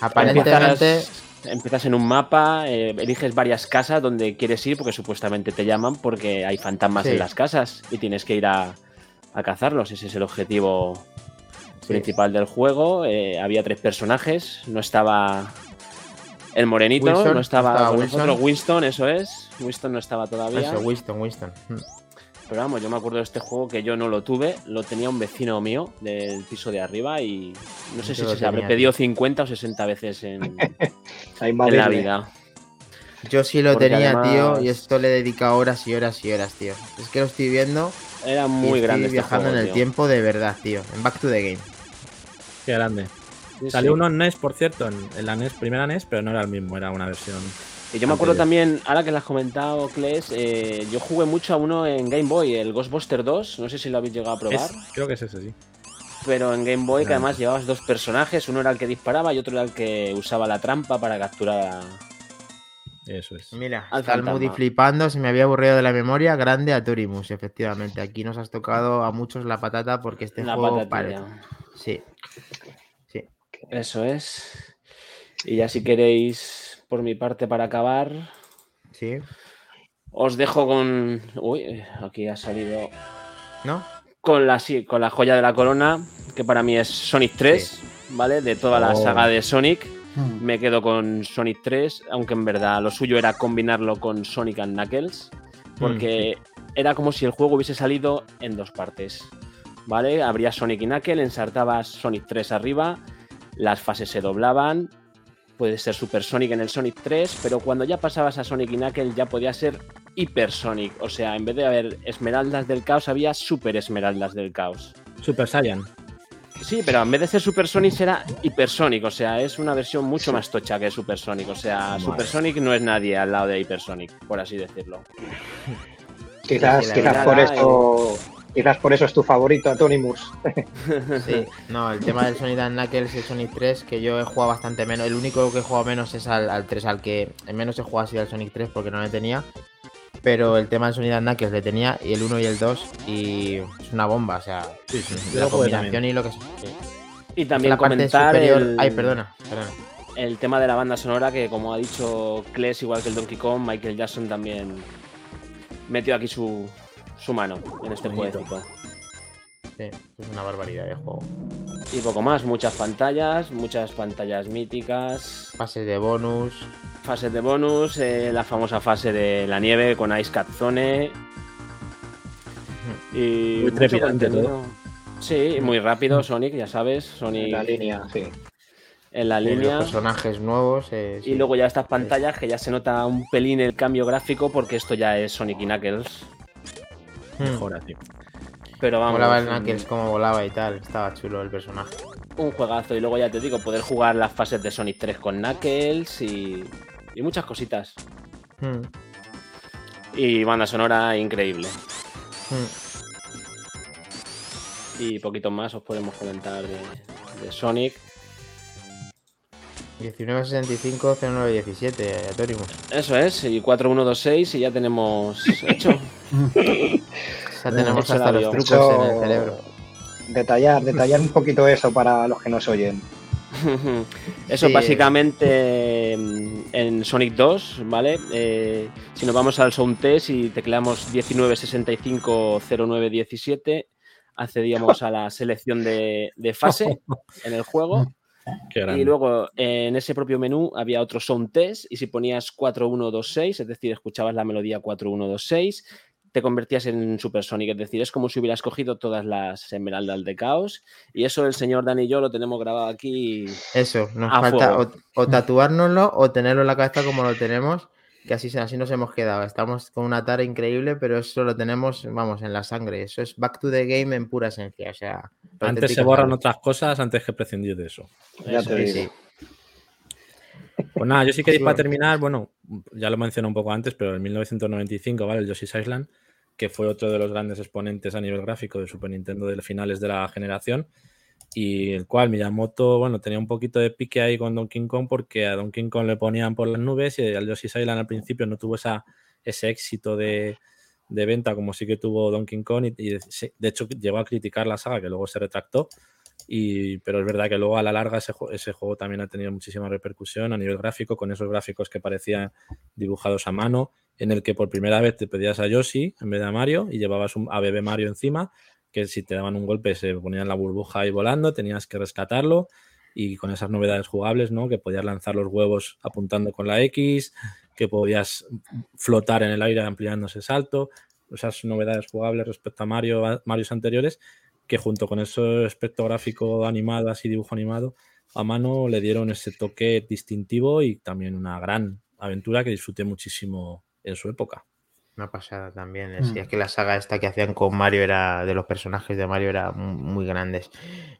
Aparentemente empiezas en un mapa, eh, eliges varias casas donde quieres ir porque supuestamente te llaman porque hay fantasmas en las casas y tienes que ir a, cazarlos. Ese es el objetivo principal del juego. Eh, había tres personajes, no estaba el morenito, no estaba, Winston. Winston, eso es. Winston no estaba todavía. Eso, Winston, Winston. Mm. Pero vamos, yo me acuerdo de este juego que yo no lo tuve, lo tenía un vecino mío del piso de arriba y no sé si se habré pedido 50 o 60 veces en, la vida. Yo sí lo tenía, tío, y esto le he dedicado horas y horas y horas, tío. Es que lo estoy viendo. Era muy grande. Estoy este viajando en el tiempo de verdad, tío. En Back to the Game. Qué grande. Salió uno en NES, por cierto, en, la NES, primera NES, pero no era el mismo, era una versión y yo me acuerdo también, ahora que lo has comentado, Kles, eh, yo jugué mucho a uno en Game Boy, el Ghostbuster 2, no sé si lo habéis llegado a probar. creo que es ese, sí. Pero en Game Boy, que además llevabas dos personajes, uno era el que disparaba y otro era el que usaba la trampa para capturar Eso es. Mira, está el Moody flipando, se me había aburrido de la memoria, grande a Torimus, efectivamente. Aquí nos has tocado a muchos la patata porque este la juego Sí. Sí. Eso es. Y ya si queréis por mi parte para acabar. Sí. Os dejo con. Uy, aquí ha salido. ¿No? Con la, sí, con la joya de la corona, que para mí es Sonic 3, ¿vale? De toda la oh. saga de Sonic. Hmm. Me quedo con Sonic 3, aunque en verdad lo suyo era combinarlo con Sonic and Knuckles, porque hmm, era como si el juego hubiese salido en dos partes. ¿Vale? Habría Sonic y Knuckles, ensartabas Sonic 3 arriba, las fases se doblaban, puede ser Super Sonic en el Sonic 3, pero cuando ya pasabas a Sonic y Knuckles ya podía ser Hyper Sonic. O sea, en vez de haber esmeraldas del caos, había Super Esmeraldas del caos. Super Saiyan. Sí, pero en vez de ser Super Sonic será Hyper Sonic, o sea, es una versión mucho más tocha que Super Sonic. O sea, Super Sonic no es nadie al lado de Hyper Sonic, por así decirlo. Quizás, quizás por esto Quizás por eso es tu favorito, Atonimus. sí, no, el tema del Sonic Knuckles y el Sonic 3, que yo he jugado bastante menos. El único que he jugado menos es al, 3, al que menos he jugado ha sido al Sonic 3 porque no le tenía. Pero el tema del Sonic Knuckles le tenía, y el 1 y el 2, y es una bomba, o sea, la combinación y lo que sea. Y también la comentar el... Ay, perdona, perdona. El tema de la banda sonora, que como ha dicho Kles, igual que el Donkey Kong, Michael Jackson también metió aquí su, su mano en este juego. Sí, es una barbaridad de juego. Y poco más, muchas pantallas, muchas pantallas míticas. Fases de bonus. Fases de bonus, eh, la famosa fase de la nieve con Ice Cat Zone. Y muy trepidante todo. Sí, muy rápido Sonic, ya sabes. Sonic... En la línea, sí. En la línea. personajes nuevos. Eh, y luego ya estas pantallas que ya se nota un pelín el cambio gráfico porque esto ya es Sonic y Knuckles. Hmm. Mejora, tío. Pero vamos. Volaba el Knuckles como volaba y tal. Estaba chulo el personaje. Un juegazo. Y luego ya te digo, poder jugar las fases de Sonic 3 con Knuckles y, y muchas cositas. Hmm. Y banda sonora increíble. Hmm. Y poquito más os podemos comentar de, de Sonic. 1965-0917, Atorimus. Eso es, y 4126 y ya tenemos hecho. ya tenemos hasta los trucos en el cerebro. Detallar, detallar un poquito eso para los que nos oyen. Eso básicamente en Sonic 2, ¿vale? Eh, si nos vamos al sound test y tecleamos 19650917, accedíamos a la selección de, de fase en el juego y luego en ese propio menú había otro sound test y si ponías 4126, es decir, escuchabas la melodía 4126, te convertías en Super Sonic, es decir, es como si hubieras cogido todas las esmeraldas de caos. Y eso el señor Dani y yo lo tenemos grabado aquí. Eso, nos falta o, o, tatuárnoslo o tenerlo en la cabeza como lo tenemos que así, así nos hemos quedado. Estamos con una tara increíble, pero eso lo tenemos, vamos, en la sangre. Eso es back to the game en pura esencia. O sea, antes se borran otras cosas antes que prescindir de eso. Ya te digo. Pues nada, yo sí queréis para terminar, bueno, ya lo mencioné un poco antes, pero en 1995, ¿vale? El Yoshi's Island, que fue otro de los grandes exponentes a nivel gráfico de Super Nintendo de finales de la generación y el cual Miyamoto, bueno, tenía un poquito de pique ahí con Donkey Kong porque a Donkey Kong le ponían por las nubes y al Yoshi's Island al principio no tuvo esa, ese éxito de, de venta como sí que tuvo Donkey Kong y, de, hecho llegó a criticar la saga que luego se retractó. Y, pero es verdad que luego a la larga ese, juego también ha tenido muchísima repercusión a nivel gráfico con esos gráficos que parecían dibujados a mano en el que por primera vez te pedías a Yoshi en vez de a Mario y llevabas a bebé Mario encima que si te daban un golpe se ponía en la burbuja ahí volando, tenías que rescatarlo y con esas novedades jugables, ¿no? Que podías lanzar los huevos apuntando con la X, que podías flotar en el aire ampliando ese salto, esas novedades jugables respecto a Mario, anteriores, que junto con ese aspecto gráfico animado, así dibujo animado, a mano le dieron ese toque distintivo y también una gran aventura que disfruté muchísimo en su época. Una pasada también. Es, mm. es que la saga esta que hacían con Mario era de los personajes de Mario era muy, grandes.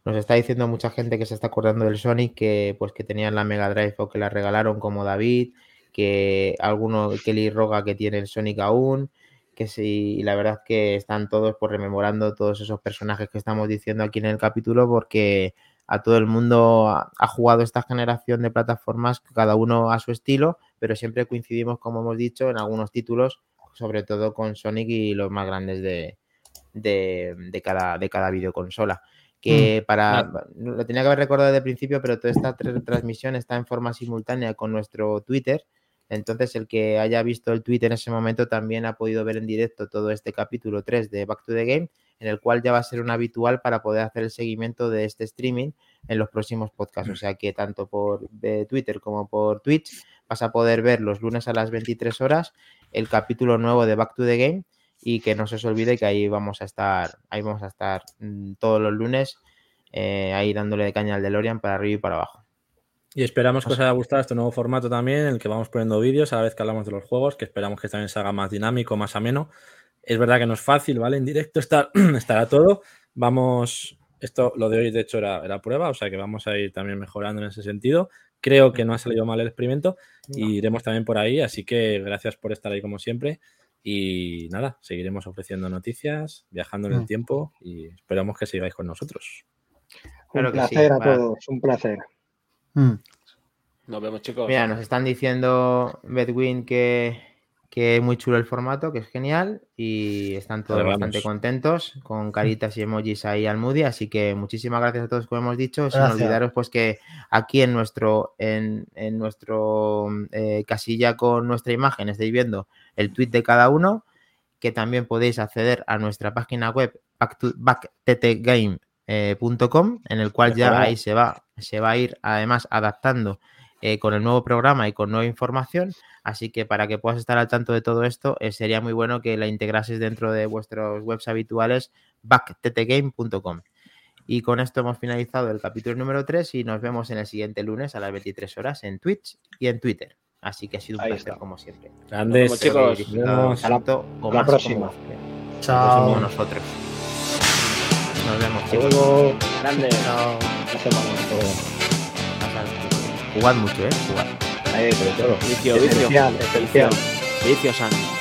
Nos está diciendo mucha gente que se está acordando del Sonic que pues que tenían la Mega Drive o que la regalaron como David, que alguno Kelly Roga que tiene el Sonic aún, que sí, y la verdad que están todos por pues, rememorando todos esos personajes que estamos diciendo aquí en el capítulo porque a todo el mundo ha, ha jugado esta generación de plataformas, cada uno a su estilo, pero siempre coincidimos, como hemos dicho, en algunos títulos sobre todo con Sonic y los más grandes de, de, cada, de cada videoconsola. Que mm, para. Lo tenía que haber recordado desde el principio, pero toda esta transmisión está en forma simultánea con nuestro Twitter. Entonces, el que haya visto el Twitter en ese momento también ha podido ver en directo todo este capítulo 3 de Back to the Game, en el cual ya va a ser un habitual para poder hacer el seguimiento de este streaming en los próximos podcasts. O sea que tanto por Twitter como por Twitch vas a poder ver los lunes a las 23 horas el capítulo nuevo de Back to the Game y que no se os olvide que ahí vamos a estar, ahí vamos a estar mm, todos los lunes eh, ahí dándole de caña al DeLorean para arriba y para abajo. Y esperamos que os haya gustado este nuevo formato también, en el que vamos poniendo vídeos a la vez que hablamos de los juegos, que esperamos que también se haga más dinámico, más ameno. Es verdad que no es fácil, ¿vale? En directo estar, estará todo. Vamos, esto, lo de hoy de hecho era, era, prueba, o sea que vamos a ir también mejorando en ese sentido. Creo que no ha salido mal el experimento y iremos también por ahí, así que gracias por estar ahí como siempre. Y nada, seguiremos ofreciendo noticias, viajando en el mm. tiempo y esperamos que sigáis con nosotros. un placer a todos, un placer. Mm. Nos vemos, chicos. Mira, nos están diciendo Bedwin que, que es muy chulo el formato, que es genial y están todos bastante contentos con caritas y emojis ahí al Moody, así que muchísimas gracias a todos como hemos dicho, sin olvidaros pues que aquí en nuestro en, nuestro eh, casilla con nuestra imagen estáis viendo el tweet de cada uno, que también podéis acceder a nuestra página web backttgame.com, eh, en el cual ya ahí se va, se va a ir además adaptando eh, con el nuevo programa y con nueva información. Así que para que puedas estar al tanto de todo esto, eh, sería muy bueno que la integrases dentro de vuestros webs habituales backttgame.com. Y con esto hemos finalizado el capítulo número 3 y nos vemos en el siguiente lunes a las 23 horas en Twitch y en Twitter. Así que ha sido un placer, como siempre. Grandes, chicos. Hasta la, la próxima. Chao. Como nosotros. Nos vemos, chicos. Grande. Chao. Jugad mucho, ¿eh? Jugad. Ahí, pero. Vicio, vicio. Esencial, esencial. Vicio, vicio